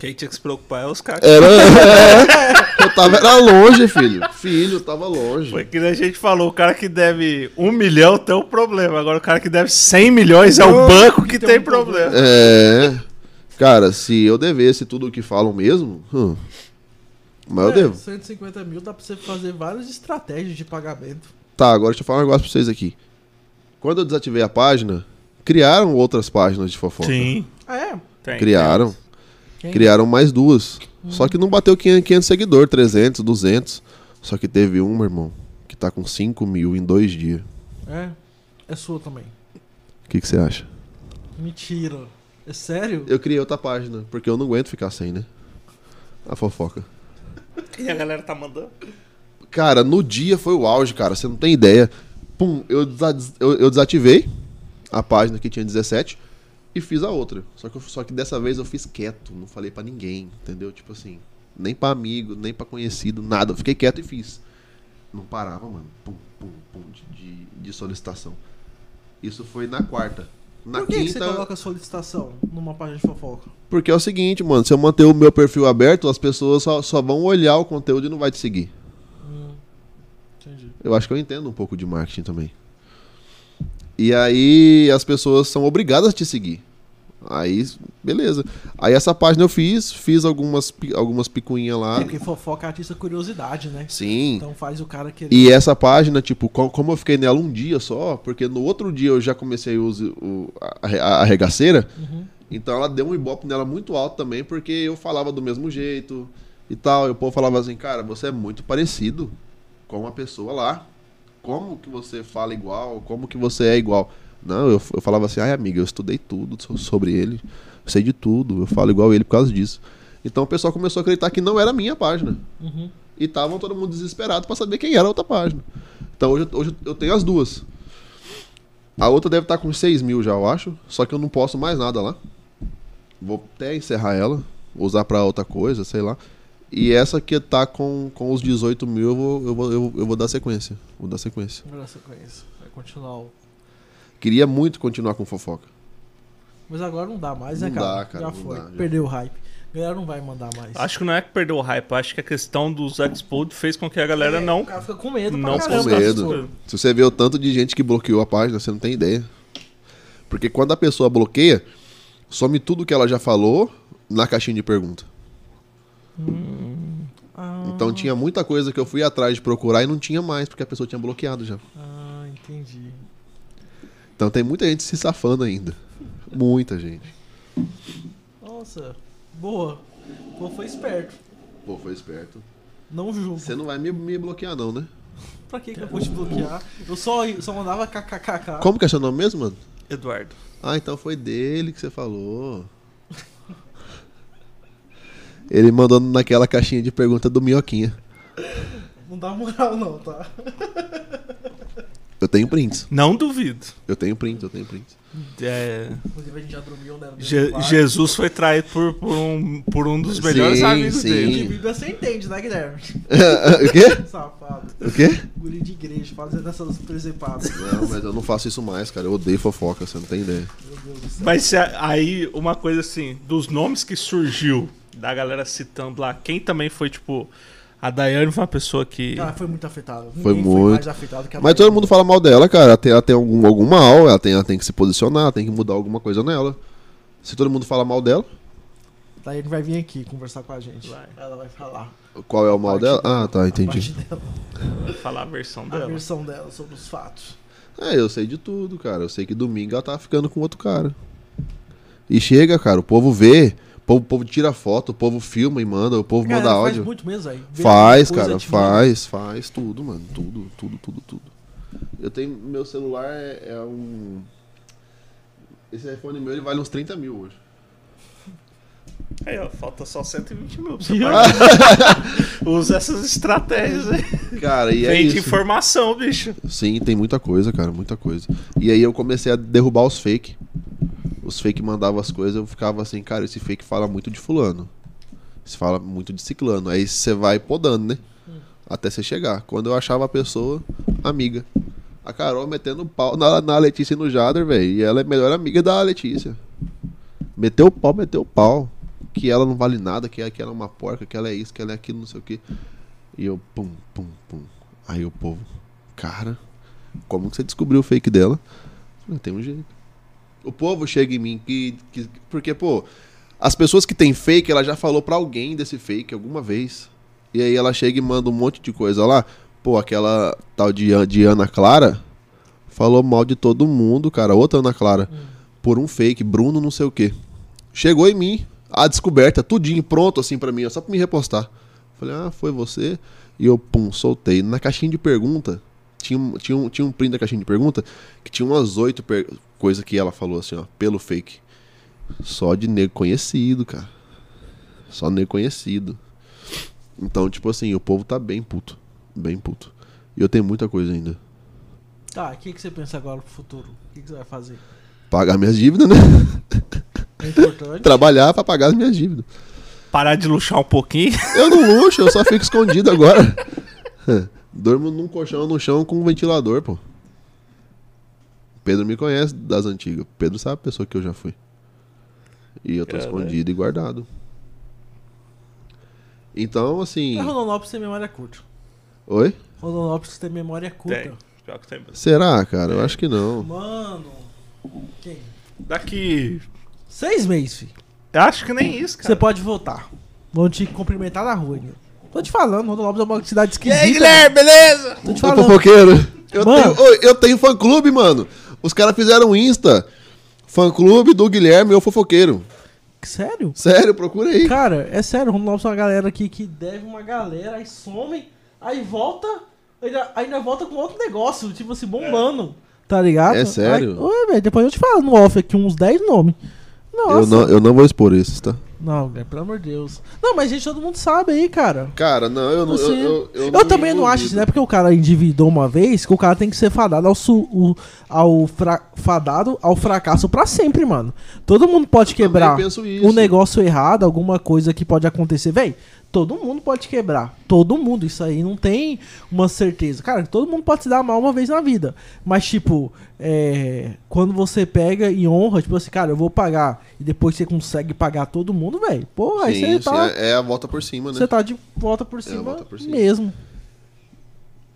Speaker 2: quem tinha que se preocupar é os caras.
Speaker 3: Era, é, eu tava era longe, filho. Filho, tava longe.
Speaker 2: Foi que a gente falou, o cara que deve um milhão tem um problema. Agora o cara que deve 100 milhões é o banco que tem, tem um problema.
Speaker 3: É. Cara, se eu devesse tudo o que falam mesmo, hum, mas é, eu devo.
Speaker 1: 150 mil dá pra você fazer várias estratégias de pagamento.
Speaker 3: Tá, agora deixa eu falar um negócio pra vocês aqui. Quando eu desativei a página, criaram outras páginas de fofoca.
Speaker 2: Sim.
Speaker 1: Ah, é?
Speaker 3: Tem, criaram. Tem. Criaram mais duas. Hum. Só que não bateu 500 seguidores, 300, 200. Só que teve uma, irmão, que tá com 5 mil em dois dias.
Speaker 1: É? É sua também.
Speaker 3: O que você acha?
Speaker 1: Mentira. É sério?
Speaker 3: Eu criei outra página, porque eu não aguento ficar sem, né? A fofoca.
Speaker 2: E a galera tá mandando?
Speaker 3: Cara, no dia foi o auge, cara. Você não tem ideia. Pum, eu, eu, eu desativei a página que tinha 17 e fiz a outra. Só que, eu, só que dessa vez eu fiz quieto, não falei para ninguém, entendeu? Tipo assim, nem para amigo, nem para conhecido, nada. Eu fiquei quieto e fiz. Não parava, mano. Pum, pum, pum, de, de solicitação. Isso foi na quarta. Na
Speaker 1: Por que, quinta... que você coloca solicitação numa página de fofoca?
Speaker 3: Porque é o seguinte, mano, se eu manter o meu perfil aberto, as pessoas só, só vão olhar o conteúdo e não vai te seguir. Hum, entendi. Eu acho que eu entendo um pouco de marketing também. E aí as pessoas são obrigadas a te seguir. Aí, beleza. Aí essa página eu fiz, fiz algumas, algumas picuinhas lá.
Speaker 1: É porque fofoca artista curiosidade, né?
Speaker 3: Sim.
Speaker 1: Então faz o cara querer.
Speaker 3: E essa página, tipo, como eu fiquei nela um dia só, porque no outro dia eu já comecei o, o a, a, regaceira, uhum. então ela deu um ibope nela muito alto também, porque eu falava do mesmo jeito e tal. E o povo falava assim, cara, você é muito parecido com uma pessoa lá como que você fala igual, como que você é igual. Não, eu, eu falava assim, ai amiga, eu estudei tudo sobre ele, sei de tudo, eu falo igual ele por causa disso. Então o pessoal começou a acreditar que não era a minha página. Uhum. E estavam todo mundo desesperado para saber quem era a outra página. Então hoje, hoje eu tenho as duas. A outra deve estar com 6 mil já, eu acho. Só que eu não posto mais nada lá. Vou até encerrar ela, usar para outra coisa, sei lá. E essa que tá com, com os 18 mil, eu vou, eu, vou, eu, eu vou dar sequência. Vou dar sequência.
Speaker 1: Vou dar sequência. Vai continuar o...
Speaker 3: Queria muito continuar com fofoca.
Speaker 1: Mas agora não dá mais, né, não cara? Dá, cara? Já foi. Dá, já. Perdeu o hype. A galera não vai mandar mais.
Speaker 2: Acho que não é que perdeu o hype, acho que a questão dos Explode fez com que a galera é, não. O
Speaker 1: cara fica com medo,
Speaker 3: não com medo. Se você vê o tanto de gente que bloqueou a página, você não tem ideia. Porque quando a pessoa bloqueia, some tudo que ela já falou na caixinha de pergunta. Hum. Ah. Então tinha muita coisa que eu fui atrás de procurar e não tinha mais, porque a pessoa tinha bloqueado já.
Speaker 1: Ah, entendi.
Speaker 3: Então tem muita gente se safando ainda. Muita gente.
Speaker 1: Nossa, boa. Pô, foi esperto.
Speaker 3: Pô, foi esperto.
Speaker 1: Não julgo.
Speaker 3: Você não vai me, me bloquear, não, né?
Speaker 1: pra que, que eu vou te bloquear? Eu só, só mandava kkkk.
Speaker 3: Como que é seu nome mesmo, mano?
Speaker 2: Eduardo.
Speaker 3: Ah, então foi dele que você falou. Ele mandou naquela caixinha de pergunta do Minhoquinha.
Speaker 1: Não dá moral não, tá?
Speaker 3: Eu tenho prints.
Speaker 2: Não duvido.
Speaker 3: Eu tenho prints, eu tenho prints.
Speaker 2: É... Inclusive a gente já dormiu, né? Je Jesus foi traído por, por, um, por um dos melhores
Speaker 1: sim,
Speaker 2: amigos
Speaker 1: sim.
Speaker 2: dele.
Speaker 1: De Bíblia você entende, né, Guilherme?
Speaker 3: o quê?
Speaker 1: Safado.
Speaker 3: O quê?
Speaker 1: Guri de igreja, fazendo essas presepadas.
Speaker 3: Não, mas eu não faço isso mais, cara. Eu odeio fofoca, você não tem ideia.
Speaker 2: Mas aí, uma coisa assim, dos nomes que surgiu, da galera citando lá, quem também foi, tipo, a Daiane foi uma pessoa que.
Speaker 1: Cara, foi muito afetada.
Speaker 3: Foi muito. Foi mais afetado que a Mas todo mundo fala mal dela, cara. Ela tem, ela tem algum, algum mal, ela tem, ela tem que se posicionar, tem que mudar alguma coisa nela. Se todo mundo fala mal dela.
Speaker 1: Daiane vai vir aqui conversar com a gente. Vai. Ela vai falar.
Speaker 3: Qual é o mal dela? dela? Ah, tá, entendi.
Speaker 2: Vai falar a versão dela.
Speaker 1: A versão dela sobre os fatos.
Speaker 3: É, eu sei de tudo, cara. Eu sei que domingo ela tá ficando com outro cara. E chega, cara, o povo vê povo, o povo tira foto, o povo filma e manda, o povo cara, manda áudio. Faz
Speaker 1: muito mesmo aí.
Speaker 3: Faz, cara, faz, faz tudo, mano. Tudo, tudo, tudo, tudo. Eu tenho. Meu celular é, é um. Esse iPhone meu ele vale uns 30 mil hoje.
Speaker 2: Aí, ó, falta só 120 mil pra você pagar. Usa essas estratégias aí.
Speaker 3: Cara, e é
Speaker 2: Vem
Speaker 3: isso.
Speaker 2: informação, bicho.
Speaker 3: Sim, tem muita coisa, cara, muita coisa. E aí eu comecei a derrubar os fake os fake mandavam as coisas, eu ficava assim, cara, esse fake fala muito de fulano. Esse fala muito de ciclano. Aí você vai podando, né? Hum. Até você chegar. Quando eu achava a pessoa, amiga. A Carol metendo pau na, na Letícia e no Jader, velho. E ela é melhor amiga da Letícia. Meteu o pau, meteu o pau. Que ela não vale nada, que, que ela é uma porca, que ela é isso, que ela é aquilo, não sei o que. E eu, pum, pum, pum. Aí o povo, cara, como que você descobriu o fake dela? Não tem um jeito o povo chega em mim que, que porque pô, as pessoas que têm fake, ela já falou para alguém desse fake alguma vez. E aí ela chega e manda um monte de coisa lá. Pô, aquela tal de, de Ana Clara falou mal de todo mundo, cara. Outra Ana Clara. Hum. Por um fake, Bruno não sei o que. Chegou em mim, a descoberta, tudinho pronto assim para mim, só pra me repostar. Falei, ah, foi você? E eu, pum, soltei. Na caixinha de pergunta, tinha, tinha, um, tinha um print da caixinha de pergunta que tinha umas oito coisas que ela falou assim, ó, pelo fake. Só de nego conhecido, cara. Só nego conhecido. Então, tipo assim, o povo tá bem puto. Bem puto. E eu tenho muita coisa ainda.
Speaker 1: Tá, o que, que você pensa agora pro futuro? O que, que você vai fazer?
Speaker 3: Pagar minhas dívidas, né?
Speaker 1: É importante.
Speaker 3: Trabalhar pra pagar as minhas dívidas.
Speaker 2: Parar de luxar um pouquinho?
Speaker 3: Eu não luxo, eu só fico escondido agora. Dormo num colchão no chão com um ventilador, pô. Pedro me conhece das antigas. Pedro sabe a pessoa que eu já fui. E eu tô escondido e guardado. Então, assim.
Speaker 1: A Rondonópolis tem memória curta.
Speaker 3: Oi?
Speaker 1: Rondonópolis tem memória curta. Tem.
Speaker 2: Pior que tem.
Speaker 3: Será, cara? Eu acho que não.
Speaker 1: Mano.
Speaker 2: Quem? Daqui.
Speaker 1: Seis meses, filho.
Speaker 2: Eu acho que nem isso, cara.
Speaker 1: Você pode voltar. Vão te cumprimentar na rua, né? Tô te falando, Rondonópolis é uma cidade esquisita.
Speaker 2: E aí, Guilherme, beleza?
Speaker 3: Tô te falando. fofoqueiro. Eu mano. tenho, eu tenho fã clube, mano. Os caras fizeram um Insta. Fã clube do Guilherme, eu fofoqueiro.
Speaker 1: Sério?
Speaker 3: Sério, procura aí.
Speaker 1: Cara, é sério, Rondonópolis Lopes é uma galera aqui que deve uma galera, aí some, aí volta, ainda, ainda volta com outro negócio, tipo assim, bombando. É. Tá ligado?
Speaker 3: É sério?
Speaker 1: Aí, velho, depois eu te falo no off aqui uns 10 nomes.
Speaker 3: Nossa. Eu não, eu não vou expor esses, tá?
Speaker 1: Não, pelo amor de Deus. Não, mas gente, todo mundo sabe aí, cara.
Speaker 3: Cara, não, eu não.
Speaker 1: Você...
Speaker 3: Eu, eu,
Speaker 1: eu, eu também não acho, não é porque o cara endividou uma vez que o cara tem que ser fadado ao, su, o, ao fra, fadado ao fracasso para sempre, mano. Todo mundo pode quebrar um negócio errado, alguma coisa que pode acontecer. Véi, todo mundo pode quebrar. Todo mundo. Isso aí não tem uma certeza. Cara, todo mundo pode se dar mal uma vez na vida. Mas, tipo, é, quando você pega e honra, tipo assim, cara, eu vou pagar. E depois você consegue pagar todo mundo, velho. Pô, aí você tá.
Speaker 3: É, é a volta por cima, né?
Speaker 1: Você tá de volta por, cima, é volta por cima mesmo.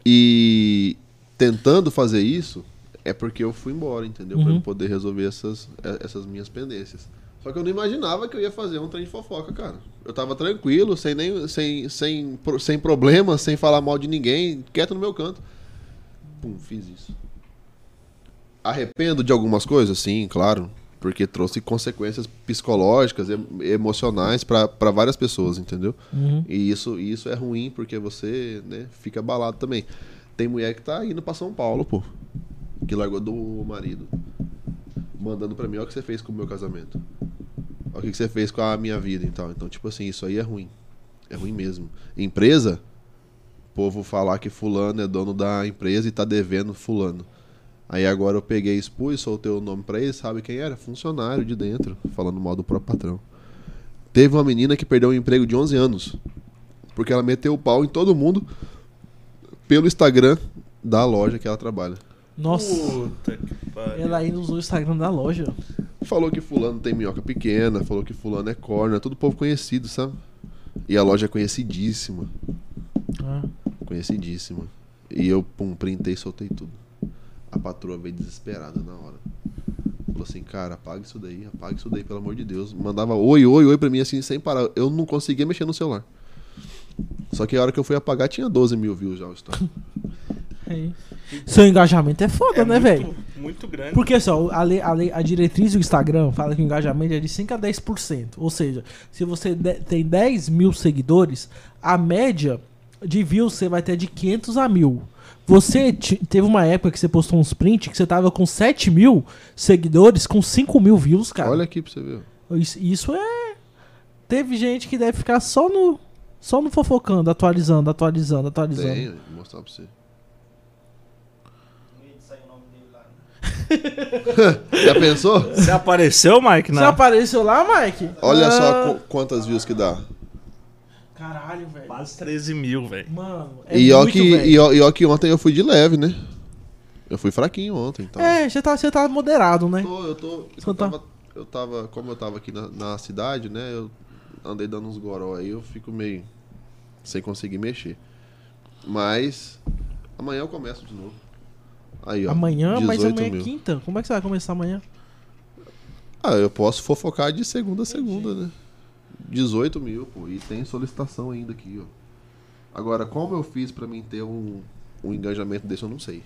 Speaker 3: E tentando fazer isso, é porque eu fui embora, entendeu? Uhum. Pra eu poder resolver essas, essas minhas pendências. Só que eu não imaginava que eu ia fazer um trem de fofoca, cara. Eu tava tranquilo, sem, nem, sem, sem, sem problemas, sem falar mal de ninguém, quieto no meu canto. Pum, fiz isso. Arrependo de algumas coisas? Sim, claro. Porque trouxe consequências psicológicas, emocionais para várias pessoas, entendeu? Uhum. E isso, isso é ruim porque você né, fica abalado também. Tem mulher que tá indo pra São Paulo, pô. Que largou do marido mandando para mim, olha o que você fez com o meu casamento. O que você fez com a minha vida e tal. Então, tipo assim, isso aí é ruim. É ruim mesmo. Empresa, povo falar que fulano é dono da empresa e tá devendo fulano. Aí agora eu peguei, expus, soltei o nome pra ele, sabe quem era? Funcionário de dentro, falando mal do próprio patrão. Teve uma menina que perdeu um emprego de 11 anos, porque ela meteu o pau em todo mundo pelo Instagram da loja que ela trabalha.
Speaker 1: Nossa. Puta que pariu. Ela ainda usou o Instagram da loja.
Speaker 3: Falou que fulano tem minhoca pequena, falou que fulano é corno, é tudo povo conhecido, sabe? E a loja é conhecidíssima. Ah. Conhecidíssima. E eu, pum, printei e soltei tudo. A patroa veio desesperada na hora. Falou assim, cara, apaga isso daí, apaga isso daí, pelo amor de Deus. Mandava oi, oi, oi pra mim assim, sem parar. Eu não conseguia mexer no celular. Só que a hora que eu fui apagar tinha 12 mil views já o story.
Speaker 1: É Seu engajamento é foda, é né, velho?
Speaker 2: Muito grande.
Speaker 1: Porque só, a, lei, a, lei, a diretriz do Instagram fala que o engajamento é de 5 a 10%. Ou seja, se você de, tem 10 mil seguidores, a média de views você vai ter de 500 a mil. Você teve uma época que você postou uns print que você tava com 7 mil seguidores com 5 mil views, cara.
Speaker 3: Olha aqui pra você ver.
Speaker 1: Isso, isso é. Teve gente que deve ficar só no. Só no fofocando, atualizando, atualizando, atualizando. Tem,
Speaker 3: vou mostrar pra você. Já pensou?
Speaker 2: Você apareceu, Mike?
Speaker 1: Você apareceu lá, Mike?
Speaker 3: Olha ah. só quantas views que dá.
Speaker 1: Caralho, velho.
Speaker 2: Quase 13 mil, velho.
Speaker 1: Mano, é
Speaker 3: e, ó que, e, ó, e ó que ontem eu fui de leve, né? Eu fui fraquinho ontem, então.
Speaker 1: É, você tá, você tá moderado, né?
Speaker 3: Eu tô, eu tô. Eu tá... tava, eu tava, como eu tava aqui na, na cidade, né? Eu andei dando uns goró aí, eu fico meio sem conseguir mexer. Mas amanhã eu começo de novo. Aí, ó,
Speaker 1: amanhã, mas amanhã é quinta. Como é que você vai começar amanhã?
Speaker 3: Ah, eu posso fofocar de segunda a segunda, né? 18 mil, pô. E tem solicitação ainda aqui, ó. Agora, como eu fiz para mim ter um, um engajamento desse, eu não sei.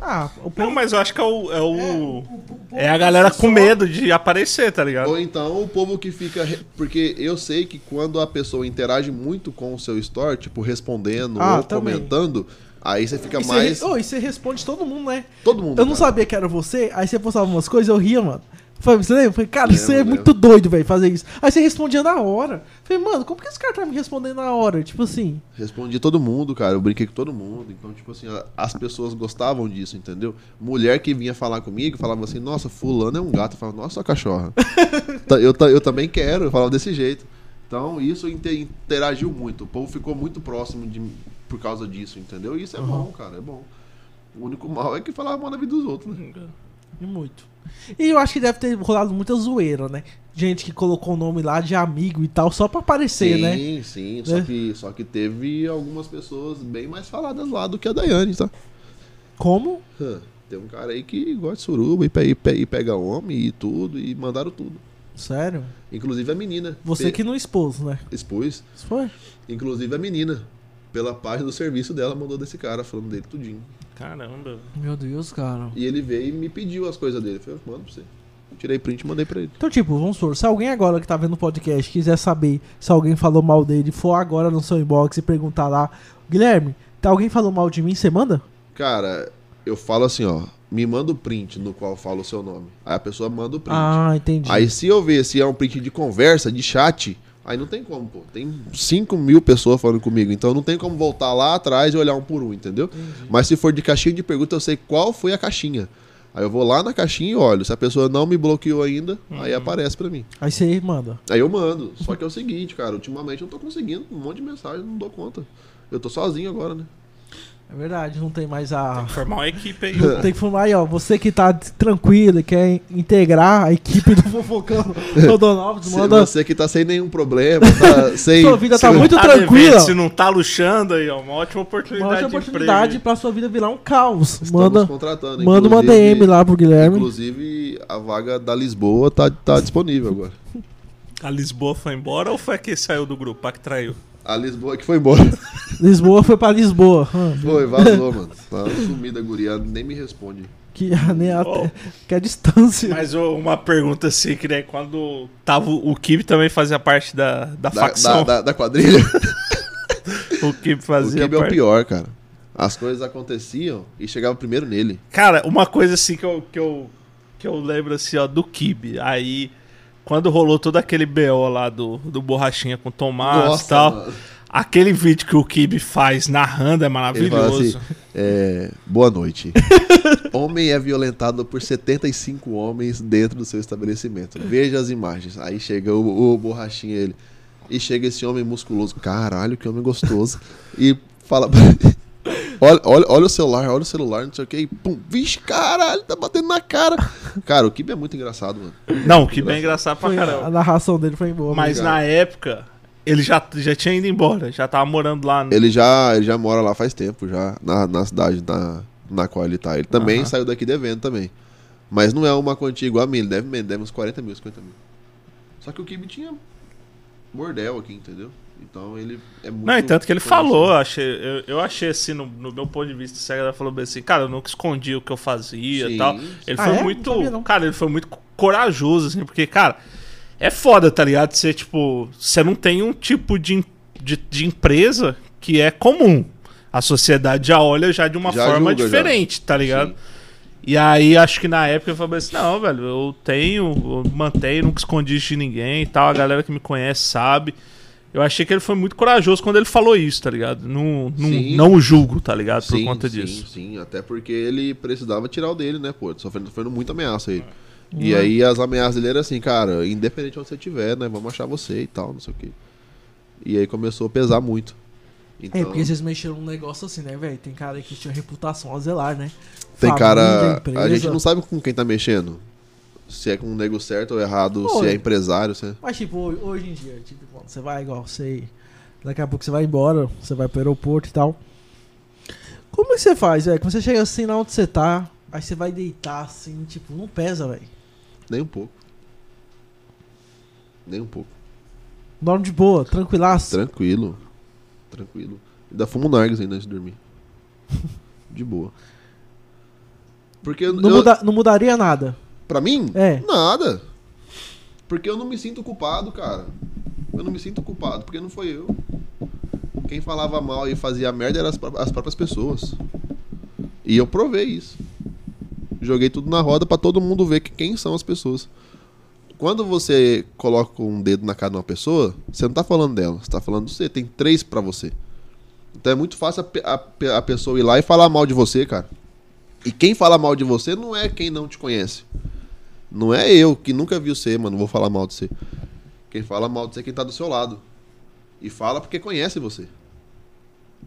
Speaker 2: Ah, o povo... Não, mas eu acho que é o. É, o... é, o, o é a galera com medo de aparecer, tá ligado?
Speaker 3: Ou então o povo que fica. Porque eu sei que quando a pessoa interage muito com o seu store, tipo, respondendo ah, ou também. comentando, Aí você fica
Speaker 1: e
Speaker 3: mais.
Speaker 1: Você, oh, e você responde todo mundo, né?
Speaker 3: Todo mundo.
Speaker 1: Eu não sabia que era você, aí você postava umas coisas, eu ria, mano. Falei, você lembra? Falei, cara, você é muito doido, velho, fazer isso. Aí você respondia na hora. Falei, mano, como que esse cara tá me respondendo na hora? Tipo assim.
Speaker 3: Respondi todo mundo, cara. Eu brinquei com todo mundo. Então, tipo assim, as pessoas gostavam disso, entendeu? Mulher que vinha falar comigo falava assim, nossa, fulano é um gato. Eu falava, nossa, cachorra. eu, eu também quero. Eu falava desse jeito. Então, isso interagiu muito. O povo ficou muito próximo de por causa disso, entendeu? E isso é uhum. bom, cara, é bom. O único mal é que falava mal na vida dos outros, né?
Speaker 1: E muito. E eu acho que deve ter rolado muita zoeira, né? Gente que colocou o nome lá de amigo e tal, só pra aparecer,
Speaker 3: sim,
Speaker 1: né?
Speaker 3: Sim, sim. Só, é. que, só que teve algumas pessoas bem mais faladas lá do que a Daiane, tá?
Speaker 1: Como?
Speaker 3: Tem um cara aí que gosta de suruba e, pe e pega homem e tudo, e mandaram tudo.
Speaker 1: Sério?
Speaker 3: Inclusive a menina.
Speaker 1: Você pe... que não expôs, né? Isso foi?
Speaker 3: Inclusive a menina pela página do serviço dela, mandou desse cara, falando dele tudinho.
Speaker 2: Caramba.
Speaker 1: Meu Deus, cara.
Speaker 3: E ele veio e me pediu as coisas dele. Eu falei, manda pra você. Tirei print e mandei pra ele.
Speaker 1: Então, tipo, vamos supor, se alguém agora que tá vendo o podcast quiser saber se alguém falou mal dele, for agora no seu inbox e perguntar lá, Guilherme, tá alguém falou mal de mim, você manda?
Speaker 3: Cara, eu falo assim, ó, me manda o print no qual fala o seu nome. Aí a pessoa manda o print.
Speaker 1: Ah, entendi.
Speaker 3: Aí se eu ver se é um print de conversa, de chat, Aí não tem como, pô. Tem 5 mil pessoas falando comigo. Então não tem como voltar lá atrás e olhar um por um, entendeu? Entendi. Mas se for de caixinha de pergunta, eu sei qual foi a caixinha. Aí eu vou lá na caixinha e olho. Se a pessoa não me bloqueou ainda, uhum. aí aparece pra mim.
Speaker 1: Aí você manda.
Speaker 3: Aí eu mando. Só que é o seguinte, cara. Ultimamente eu não tô conseguindo um monte de mensagem, não dou conta. Eu tô sozinho agora, né?
Speaker 1: É verdade, não tem mais a.
Speaker 2: Tem que formar uma equipe aí.
Speaker 1: tem que formar aí, ó. Você que tá tranquilo e quer integrar a equipe do Fofocando Rodonópolis,
Speaker 3: manda. Você que tá sem nenhum problema, tá sem.
Speaker 1: sua vida tá muito tá tranquila. Devendo,
Speaker 2: se não tá luxando aí, ó. Uma ótima oportunidade. Uma ótima oportunidade
Speaker 1: pra sua vida virar um caos.
Speaker 3: Estamos
Speaker 1: manda,
Speaker 3: contratando.
Speaker 1: Manda uma DM lá pro Guilherme.
Speaker 3: Inclusive, a vaga da Lisboa tá, tá disponível agora.
Speaker 2: A Lisboa foi embora ou foi a que saiu do grupo, a que traiu?
Speaker 3: A Lisboa que foi embora.
Speaker 1: Lisboa foi pra Lisboa.
Speaker 3: Foi, vazou, mano. Tá sumida, guria, nem me responde.
Speaker 1: Que, nem até, que é a distância.
Speaker 2: Mas oh, uma pergunta assim, que né, quando tava o Kib também fazia parte da, da, da facção.
Speaker 3: Da, da, da quadrilha.
Speaker 2: o Kib fazia
Speaker 3: O Kib é o pior, cara. As coisas aconteciam e chegava primeiro nele.
Speaker 2: Cara, uma coisa assim que eu, que eu, que eu lembro assim, ó, do Kib. Aí quando rolou todo aquele BO lá do, do Borrachinha com Tomás e tal. Mano. Aquele vídeo que o Kibe faz narrando é maravilhoso. Assim,
Speaker 3: é, boa noite. Homem é violentado por 75 homens dentro do seu estabelecimento. Veja as imagens. Aí chega o, o borrachinho ele. E chega esse homem musculoso. Caralho, que homem gostoso. E fala. Olha, olha, olha o celular, olha o celular, não sei o que. E pum, vixe, caralho, tá batendo na cara. Cara, o Kibe é muito engraçado, mano.
Speaker 2: Não, o Kibe é engraçado pra caramba.
Speaker 1: A narração dele foi boa.
Speaker 2: Mas na época, ele já, já tinha ido embora, já tava morando lá.
Speaker 3: No... Ele, já, ele já mora lá faz tempo, já, na, na cidade na, na qual ele tá. Ele também saiu daqui devendo também. Mas não é uma quantia igual a mim, ele deve, deve uns 40 mil, 50 mil. Só que o Kibe tinha bordel aqui, entendeu? Então ele é muito.
Speaker 2: Não, e tanto que ele falou, achei, eu, eu achei assim, no, no, meu ponto de vista, o Sega falou bem assim, cara, eu nunca escondi o que eu fazia e tal. Ele ah, foi é? muito. Sabia, cara, ele foi muito corajoso, assim, porque, cara, é foda, tá ligado? Você, tipo, você não tem um tipo de, de, de empresa que é comum. A sociedade já olha já de uma já forma julga, diferente, já. tá ligado? Sim. E aí, acho que na época eu falei assim: não, velho, eu tenho, eu mantenho, nunca escondi de ninguém e tal. A galera que me conhece sabe. Eu achei que ele foi muito corajoso quando ele falou isso, tá ligado? Não, não, não o julgo, tá ligado? Por sim, conta disso.
Speaker 3: Sim, sim. Até porque ele precisava tirar o dele, né, pô? Sofrendo, sofrendo muita ameaça aí. E uhum. aí as ameaças dele eram assim, cara, independente de onde você estiver, né? Vamos achar você e tal, não sei o quê. E aí começou a pesar muito.
Speaker 1: Então... É, porque vocês mexeram num negócio assim, né, velho? Tem cara que tinha reputação a zelar, né?
Speaker 3: Tem Família, cara. Empresa. A gente não sabe com quem tá mexendo se é com um nego certo ou errado, Pô, se é empresário. Se é...
Speaker 1: Mas, tipo, hoje em dia, tipo, quando você vai igual, você. Daqui a pouco você vai embora, você vai pro aeroporto e tal. Como é que você faz, velho? Quando você chega assim lá onde você tá, aí você vai deitar assim, tipo, não pesa, velho.
Speaker 3: Nem um pouco. Nem um pouco.
Speaker 1: Dorme de boa, tranquilaço.
Speaker 3: Tranquilo. Tranquilo. Ainda fumo nargas ainda antes de dormir. de boa.
Speaker 1: Porque não, eu... muda, não mudaria nada.
Speaker 3: Pra mim?
Speaker 1: É.
Speaker 3: Nada. Porque eu não me sinto culpado, cara. Eu não me sinto culpado, porque não foi eu. Quem falava mal e fazia merda eram as, as próprias pessoas. E eu provei isso. Joguei tudo na roda para todo mundo ver que quem são as pessoas. Quando você coloca um dedo na cara de uma pessoa, você não tá falando dela, você tá falando de você. Tem três para você. Então é muito fácil a, a, a pessoa ir lá e falar mal de você, cara. E quem fala mal de você não é quem não te conhece. Não é eu que nunca vi você, mano, vou falar mal de você. Quem fala mal de você é quem tá do seu lado. E fala porque conhece você.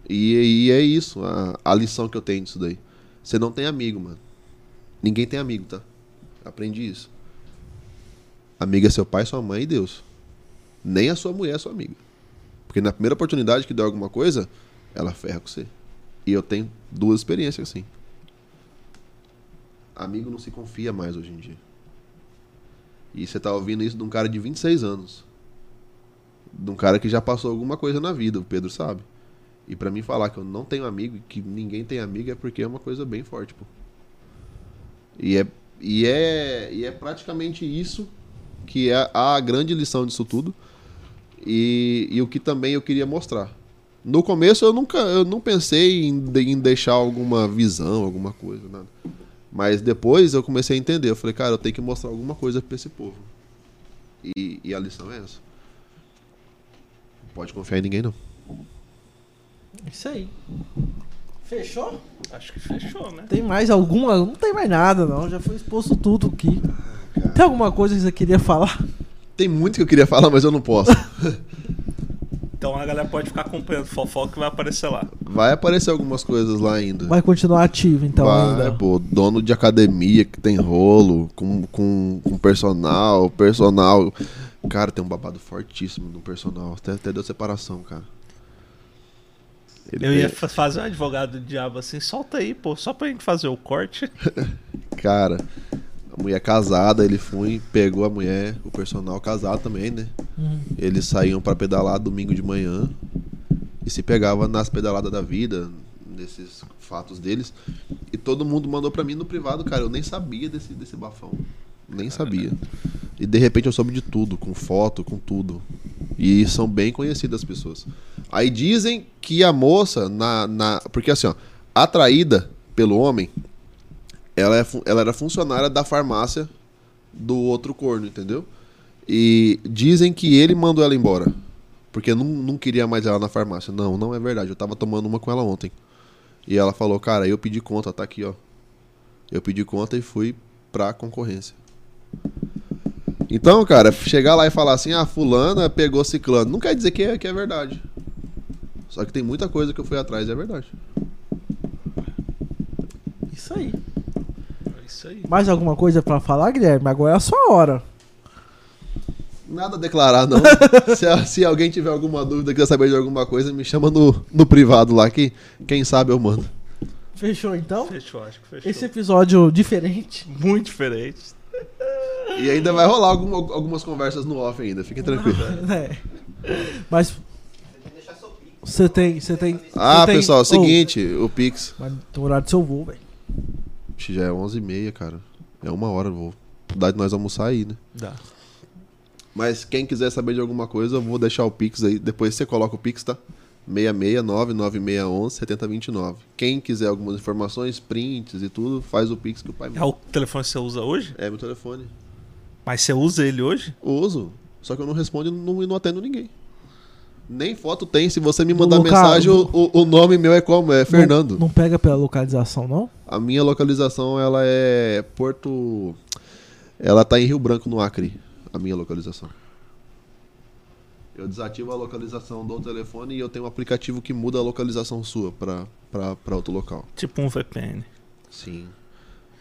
Speaker 3: E, e é isso, a, a, lição que eu tenho disso daí. Você não tem amigo, mano. Ninguém tem amigo, tá? Aprendi isso. Amigo é seu pai, sua mãe e Deus. Nem a sua mulher é sua amiga. Porque na primeira oportunidade que der alguma coisa, ela ferra com você. E eu tenho duas experiências assim. Amigo não se confia mais hoje em dia. E você tá ouvindo isso de um cara de 26 anos. De um cara que já passou alguma coisa na vida, o Pedro sabe. E para mim falar que eu não tenho amigo e que ninguém tem amigo é porque é uma coisa bem forte, pô. E é, e é, e é praticamente isso que é a grande lição disso tudo. E, e o que também eu queria mostrar. No começo eu nunca eu não pensei em, em deixar alguma visão, alguma coisa, nada. Mas depois eu comecei a entender. Eu falei, cara, eu tenho que mostrar alguma coisa pra esse povo. E, e a lição é essa. Não pode confiar em ninguém, não.
Speaker 1: Isso aí. Fechou?
Speaker 2: Acho que fechou, né?
Speaker 1: Tem mais alguma? Não tem mais nada, não. Já foi exposto tudo aqui. Ah, tem alguma coisa que você queria falar?
Speaker 3: Tem muito que eu queria falar, mas eu não posso.
Speaker 2: Então a galera pode ficar acompanhando fofoca que vai aparecer lá.
Speaker 3: Vai aparecer algumas coisas lá ainda.
Speaker 1: Vai continuar ativo, então, vai, ainda.
Speaker 3: Pô, dono de academia que tem rolo, com, com, com personal, personal. Cara, tem um babado fortíssimo no personal. Até, até deu separação, cara.
Speaker 2: Ele eu ia fazer um advogado do diabo assim, solta aí, pô, só pra gente fazer o corte.
Speaker 3: cara, a mulher casada, ele foi, pegou a mulher, o personal casado também, né? Uhum. Eles saíam para pedalar domingo de manhã e se pegava nas pedaladas da vida, nesses fatos deles. E todo mundo mandou para mim no privado, cara. Eu nem sabia desse, desse bafão. Nem sabia. E de repente eu soube de tudo, com foto, com tudo. E são bem conhecidas as pessoas. Aí dizem que a moça, na, na. Porque assim, ó, atraída pelo homem, ela, é, ela era funcionária da farmácia do outro corno, entendeu? E dizem que ele mandou ela embora. Porque não, não queria mais ela na farmácia. Não, não é verdade. Eu tava tomando uma com ela ontem. E ela falou, cara, eu pedi conta, tá aqui, ó. Eu pedi conta e fui pra concorrência. Então, cara, chegar lá e falar assim, ah, fulana pegou ciclano, não quer dizer que é, que é verdade. Só que tem muita coisa que eu fui atrás e é verdade.
Speaker 1: Isso aí. Isso aí. Mais alguma coisa para falar, Guilherme? Agora é a sua hora.
Speaker 3: Nada a declarar, não. se, se, alguém tiver alguma dúvida, quiser saber de alguma coisa, me chama no, no privado lá que quem sabe eu mando.
Speaker 1: Fechou então?
Speaker 2: Fechou, acho que fechou.
Speaker 1: Esse episódio diferente.
Speaker 2: Muito diferente.
Speaker 3: E ainda vai rolar algum, algumas conversas no off ainda, fique tranquilo.
Speaker 1: é. Mas. Você tem, você tem.
Speaker 3: Ah,
Speaker 1: tem...
Speaker 3: pessoal, é o seguinte, oh, o Pix.
Speaker 1: Mas tem horário do seu voo, velho.
Speaker 3: Já é 11h30, cara. É uma hora voo. Dá de nós almoçar aí, né?
Speaker 2: Dá.
Speaker 3: Mas quem quiser saber de alguma coisa, eu vou deixar o Pix aí. Depois você coloca o Pix, tá? 669-9611-7029. Quem quiser algumas informações, prints e tudo, faz o Pix que o pai
Speaker 2: me É o telefone que você usa hoje?
Speaker 3: É meu telefone.
Speaker 2: Mas você usa ele hoje?
Speaker 3: Uso. Só que eu não respondo e não, não atendo ninguém. Nem foto tem. Se você me mandar local... mensagem, o, o, nome meu é como? É Fernando.
Speaker 1: Não, não, pega pela localização, não?
Speaker 3: A minha localização, ela é Porto... Ela tá em Rio Branco, no Acre. A minha localização. Eu desativo a localização do telefone e eu tenho um aplicativo que muda a localização sua para outro local.
Speaker 2: Tipo um VPN.
Speaker 3: Sim.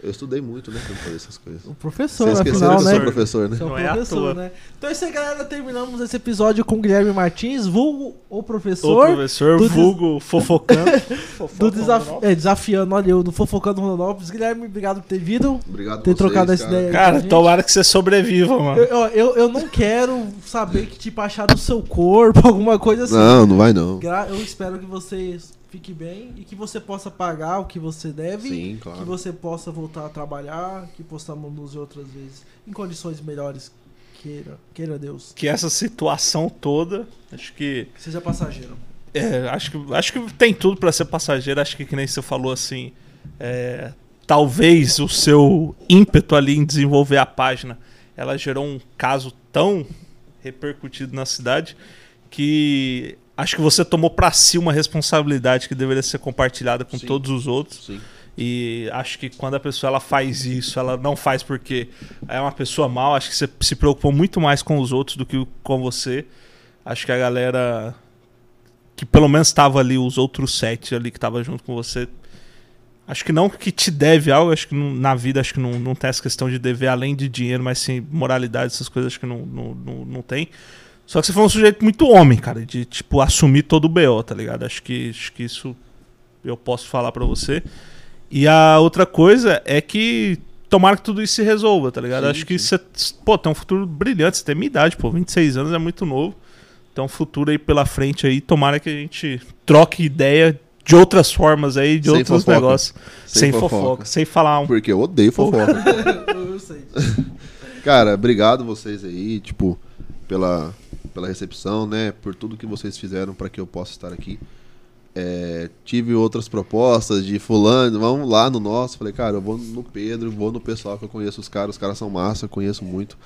Speaker 3: Eu estudei muito, né, pra fazer essas coisas.
Speaker 1: O professor,
Speaker 3: Você
Speaker 1: afinal,
Speaker 3: que
Speaker 1: né?
Speaker 3: eu sou professor, né?
Speaker 1: Não professor, é né? Então é isso aí, galera. Terminamos esse episódio com o Guilherme Martins, vulgo o professor.
Speaker 2: O professor, vulgo des... fofocando.
Speaker 1: do desaf... é, desafiando, olha eu, do fofocando Rondonópolis. Guilherme, obrigado por ter vindo.
Speaker 3: Obrigado
Speaker 1: ter
Speaker 3: vocês,
Speaker 1: trocado essa ideia.
Speaker 2: Cara, tomara que você sobreviva, mano.
Speaker 1: Eu, eu, eu, não quero saber que, tipo, acharam o seu corpo, alguma coisa assim.
Speaker 3: Não, não vai não.
Speaker 1: Eu espero que vocês fique bem e que você possa pagar o que você deve,
Speaker 3: Sim, claro.
Speaker 1: que você possa voltar a trabalhar, que possamos nos outras vezes em condições melhores, queira, queira Deus.
Speaker 2: Que essa situação toda, acho que
Speaker 1: que seja passageiro.
Speaker 2: É, acho que acho que tem tudo para ser passageiro, acho que que nem você falou assim, é, talvez o seu ímpeto ali em desenvolver a página, ela gerou um caso tão repercutido na cidade que acho que você tomou para si uma responsabilidade que deveria ser compartilhada com Sim. todos os outros.
Speaker 3: Sim.
Speaker 2: E acho que quando a pessoa ela faz isso, ela não faz porque é uma pessoa mal. Acho que você se preocupou muito mais com os outros do que com você. Acho que a galera que pelo menos estava ali, os outros sete ali que estava junto com você, acho que não que te deve algo, acho que não, na vida acho que não, não tem essa questão de dever além de dinheiro, mas sim moralidade, essas coisas acho que não, não, não, não tem. Só que você foi um sujeito muito homem, cara, de tipo assumir todo o BO, tá ligado? Acho que, acho que isso eu posso falar para você. E a outra coisa é que tomara que tudo isso se resolva, tá ligado? Sim, acho que sim. você, pô, tem um futuro brilhante, você tem minha idade, pô, 26 anos é muito novo. Então, um futuro aí pela frente aí, tomara que a gente troque ideia de outras formas aí, de sem outros fofoca. negócios. Sem, sem fofoca. fofoca. sem falar um.
Speaker 3: Porque eu odeio fofoca. eu sei. Cara, obrigado vocês aí, tipo, pela pela recepção, né? Por tudo que vocês fizeram para que eu possa estar aqui. É, tive outras propostas de fulano, vamos lá no nosso. Falei, cara, eu vou no Pedro, vou no pessoal que eu conheço os caras, os caras são massa, conheço muito.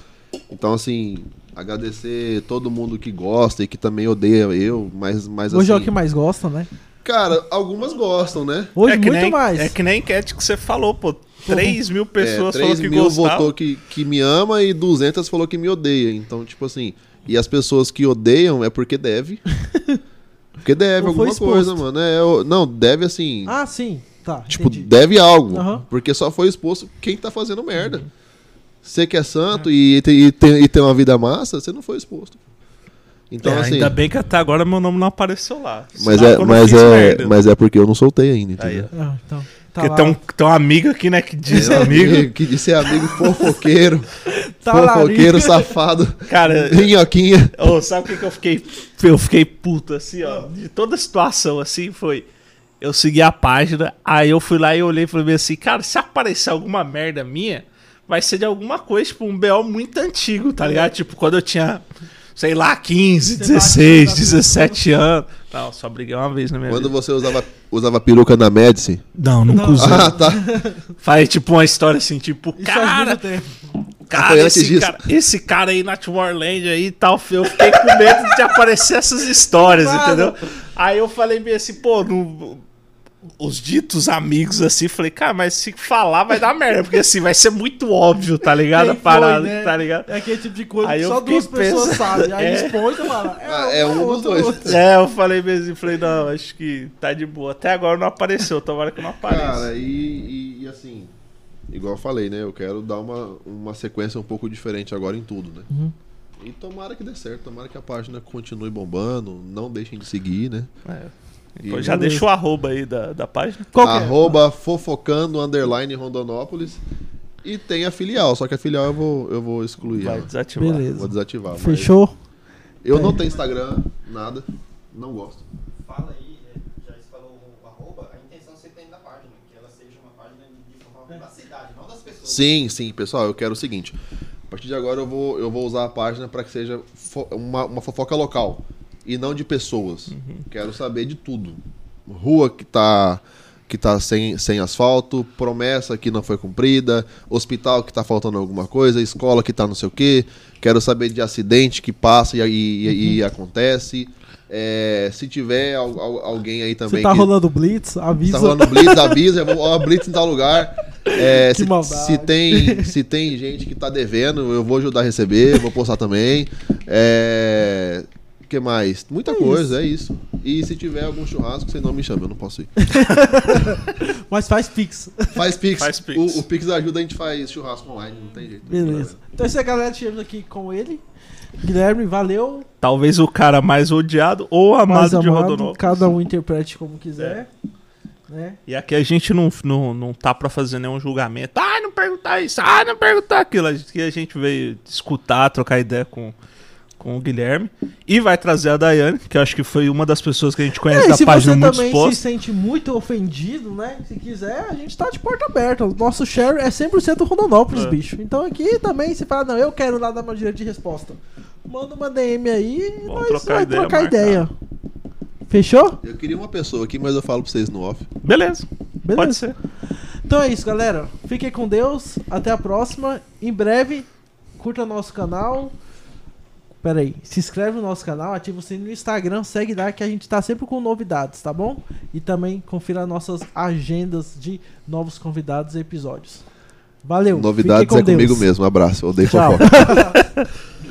Speaker 3: Então, assim, agradecer todo mundo que gosta e que também odeia eu, mas, mas
Speaker 1: Hoje
Speaker 3: assim,
Speaker 1: é o assim que mais gosta, né?
Speaker 3: Cara, algumas gostam, né?
Speaker 1: Hoje
Speaker 2: é
Speaker 1: muito
Speaker 2: nem,
Speaker 1: mais.
Speaker 2: É que nem enquete que você falou, pô. 3 mil pessoas é, 3
Speaker 3: falou que
Speaker 2: mil
Speaker 3: votou que, que me ama e 200 falou que me odeia. Então, tipo assim, e as pessoas que odeiam é porque deve. Porque deve alguma coisa, mano. É, não, deve assim.
Speaker 1: Ah, sim. Tá.
Speaker 3: Tipo,
Speaker 1: entendi.
Speaker 3: deve algo. Uhum. Porque só foi exposto quem tá fazendo merda. Uhum. Você que é santo e, e, tem, e tem uma vida massa, você não foi exposto. Então,
Speaker 2: é,
Speaker 3: assim,
Speaker 2: ainda bem que até agora meu nome não apareceu lá.
Speaker 3: Mas é, mas, é, mas é porque eu não soltei ainda, entendeu?
Speaker 1: Aí, ah, então.
Speaker 2: Tá Porque tem um, tem um amigo aqui, né, que diz é, amigo.
Speaker 3: Que diz ser amigo fofoqueiro. tá fofoqueiro, safado.
Speaker 2: Cara.
Speaker 3: Minhoquinha.
Speaker 2: Oh, sabe o que, que eu fiquei? Eu fiquei puto, assim, ó. De toda a situação, assim, foi. Eu segui a página, aí eu fui lá e olhei e falei assim, cara, se aparecer alguma merda minha, vai ser de alguma coisa, tipo, um BO muito antigo, tá ligado? Tipo, quando eu tinha sei lá, 15, 16, 17 anos. Não, só briguei uma vez na minha
Speaker 3: Quando
Speaker 2: vida.
Speaker 3: você usava, usava peruca na Medici?
Speaker 2: Não, nunca usei.
Speaker 3: Ah, tá.
Speaker 2: Faz tipo uma história assim, tipo,
Speaker 1: Isso
Speaker 2: cara. cara, esse cara, esse cara aí na Tomorrowland aí e tal, eu fiquei com medo de aparecer essas histórias, entendeu? Aí eu falei bem assim, pô, no, os ditos amigos assim, falei, cara, mas se falar vai dar merda, porque assim, vai ser muito óbvio, tá ligado? A parada, né? tá ligado?
Speaker 1: É aquele tipo de coisa aí que só duas pessoas pensando, sabem. Aí é. expõe e fala,
Speaker 3: é, ah, é um dos dois.
Speaker 2: É, eu falei mesmo, falei, não, acho que tá de boa. Até agora não apareceu, tomara que não apareça.
Speaker 3: Cara, e, e assim, igual eu falei, né? Eu quero dar uma, uma sequência um pouco diferente agora em tudo, né? Uhum. E tomara que dê certo, tomara que a página continue bombando, não deixem de seguir, né?
Speaker 2: É. E já deixa o arroba aí da, da página.
Speaker 3: Qual é? arroba é? fofocando underline Rondonópolis. E tem a filial, só que a filial eu vou, eu vou excluir.
Speaker 2: Vai desativar.
Speaker 1: Beleza.
Speaker 3: Vou desativar.
Speaker 1: Fechou?
Speaker 3: Eu não tenho Instagram, nada. Não gosto.
Speaker 4: Fala aí, é, já falou o arroba, a intenção você tem da página, que ela seja uma página de forma da cidade, não das pessoas.
Speaker 3: Sim, sim, pessoal, eu quero o seguinte. A partir de agora eu vou, eu vou usar a página para que seja uma, uma fofoca local e não de pessoas. Uhum. Quero saber de tudo. Rua que está que tá sem, sem asfalto, promessa que não foi cumprida, hospital que está faltando alguma coisa, escola que está não sei o quê. Quero saber de acidente que passa e, e, uhum. e acontece. É, se tiver al, al, alguém aí também. Se
Speaker 1: tá que, rolando Blitz, avisa.
Speaker 3: Tá rolando Blitz, avisa. Eu vou, Blitz em tal lugar. É, se, se, tem, se tem gente que tá devendo, eu vou ajudar a receber, vou postar também. É, que mais? Muita é coisa, isso. é isso. E se tiver algum churrasco, você não me chama, eu não posso ir.
Speaker 1: Mas faz Pix.
Speaker 3: Faz Pix. Faz pix. O, o, Pix ajuda, a gente faz churrasco online, não tem jeito.
Speaker 1: Beleza. Então essa é a galera tivemos aqui com ele. Guilherme, valeu.
Speaker 2: Talvez o cara mais odiado ou amado, mais amado de Rodonópolis.
Speaker 1: Cada um interprete como quiser. É. Né?
Speaker 2: E aqui a gente não, não, não tá pra fazer nenhum julgamento. Ah, não perguntar isso, ah, não perguntar aquilo. Aqui a gente veio escutar, trocar ideia com, com o Guilherme. E vai trazer a Daiane, que eu acho que foi uma das pessoas que a gente conhece é, da página muito
Speaker 1: Se você também se sente muito ofendido, né? Se quiser, a gente tá de porta aberta. O nosso share é 100% Rondonópolis, é. bicho. Então aqui também, se fala, não, eu quero lá dar uma direito de resposta. Manda uma DM aí e nós trocar ideia. Trocar ideia. Fechou?
Speaker 3: Eu queria uma pessoa aqui, mas eu falo pra vocês no off.
Speaker 2: Beleza. Beleza. Pode ser.
Speaker 1: Então é isso, galera. Fiquem com Deus. Até a próxima. Em breve, curta nosso canal. Pera aí, se inscreve no nosso canal, ativa o sininho no Instagram, segue lá que a gente tá sempre com novidades, tá bom? E também confira nossas agendas de novos convidados e episódios. Valeu.
Speaker 3: Novidades é Deus. comigo mesmo. Abraço. Odeio fofoca.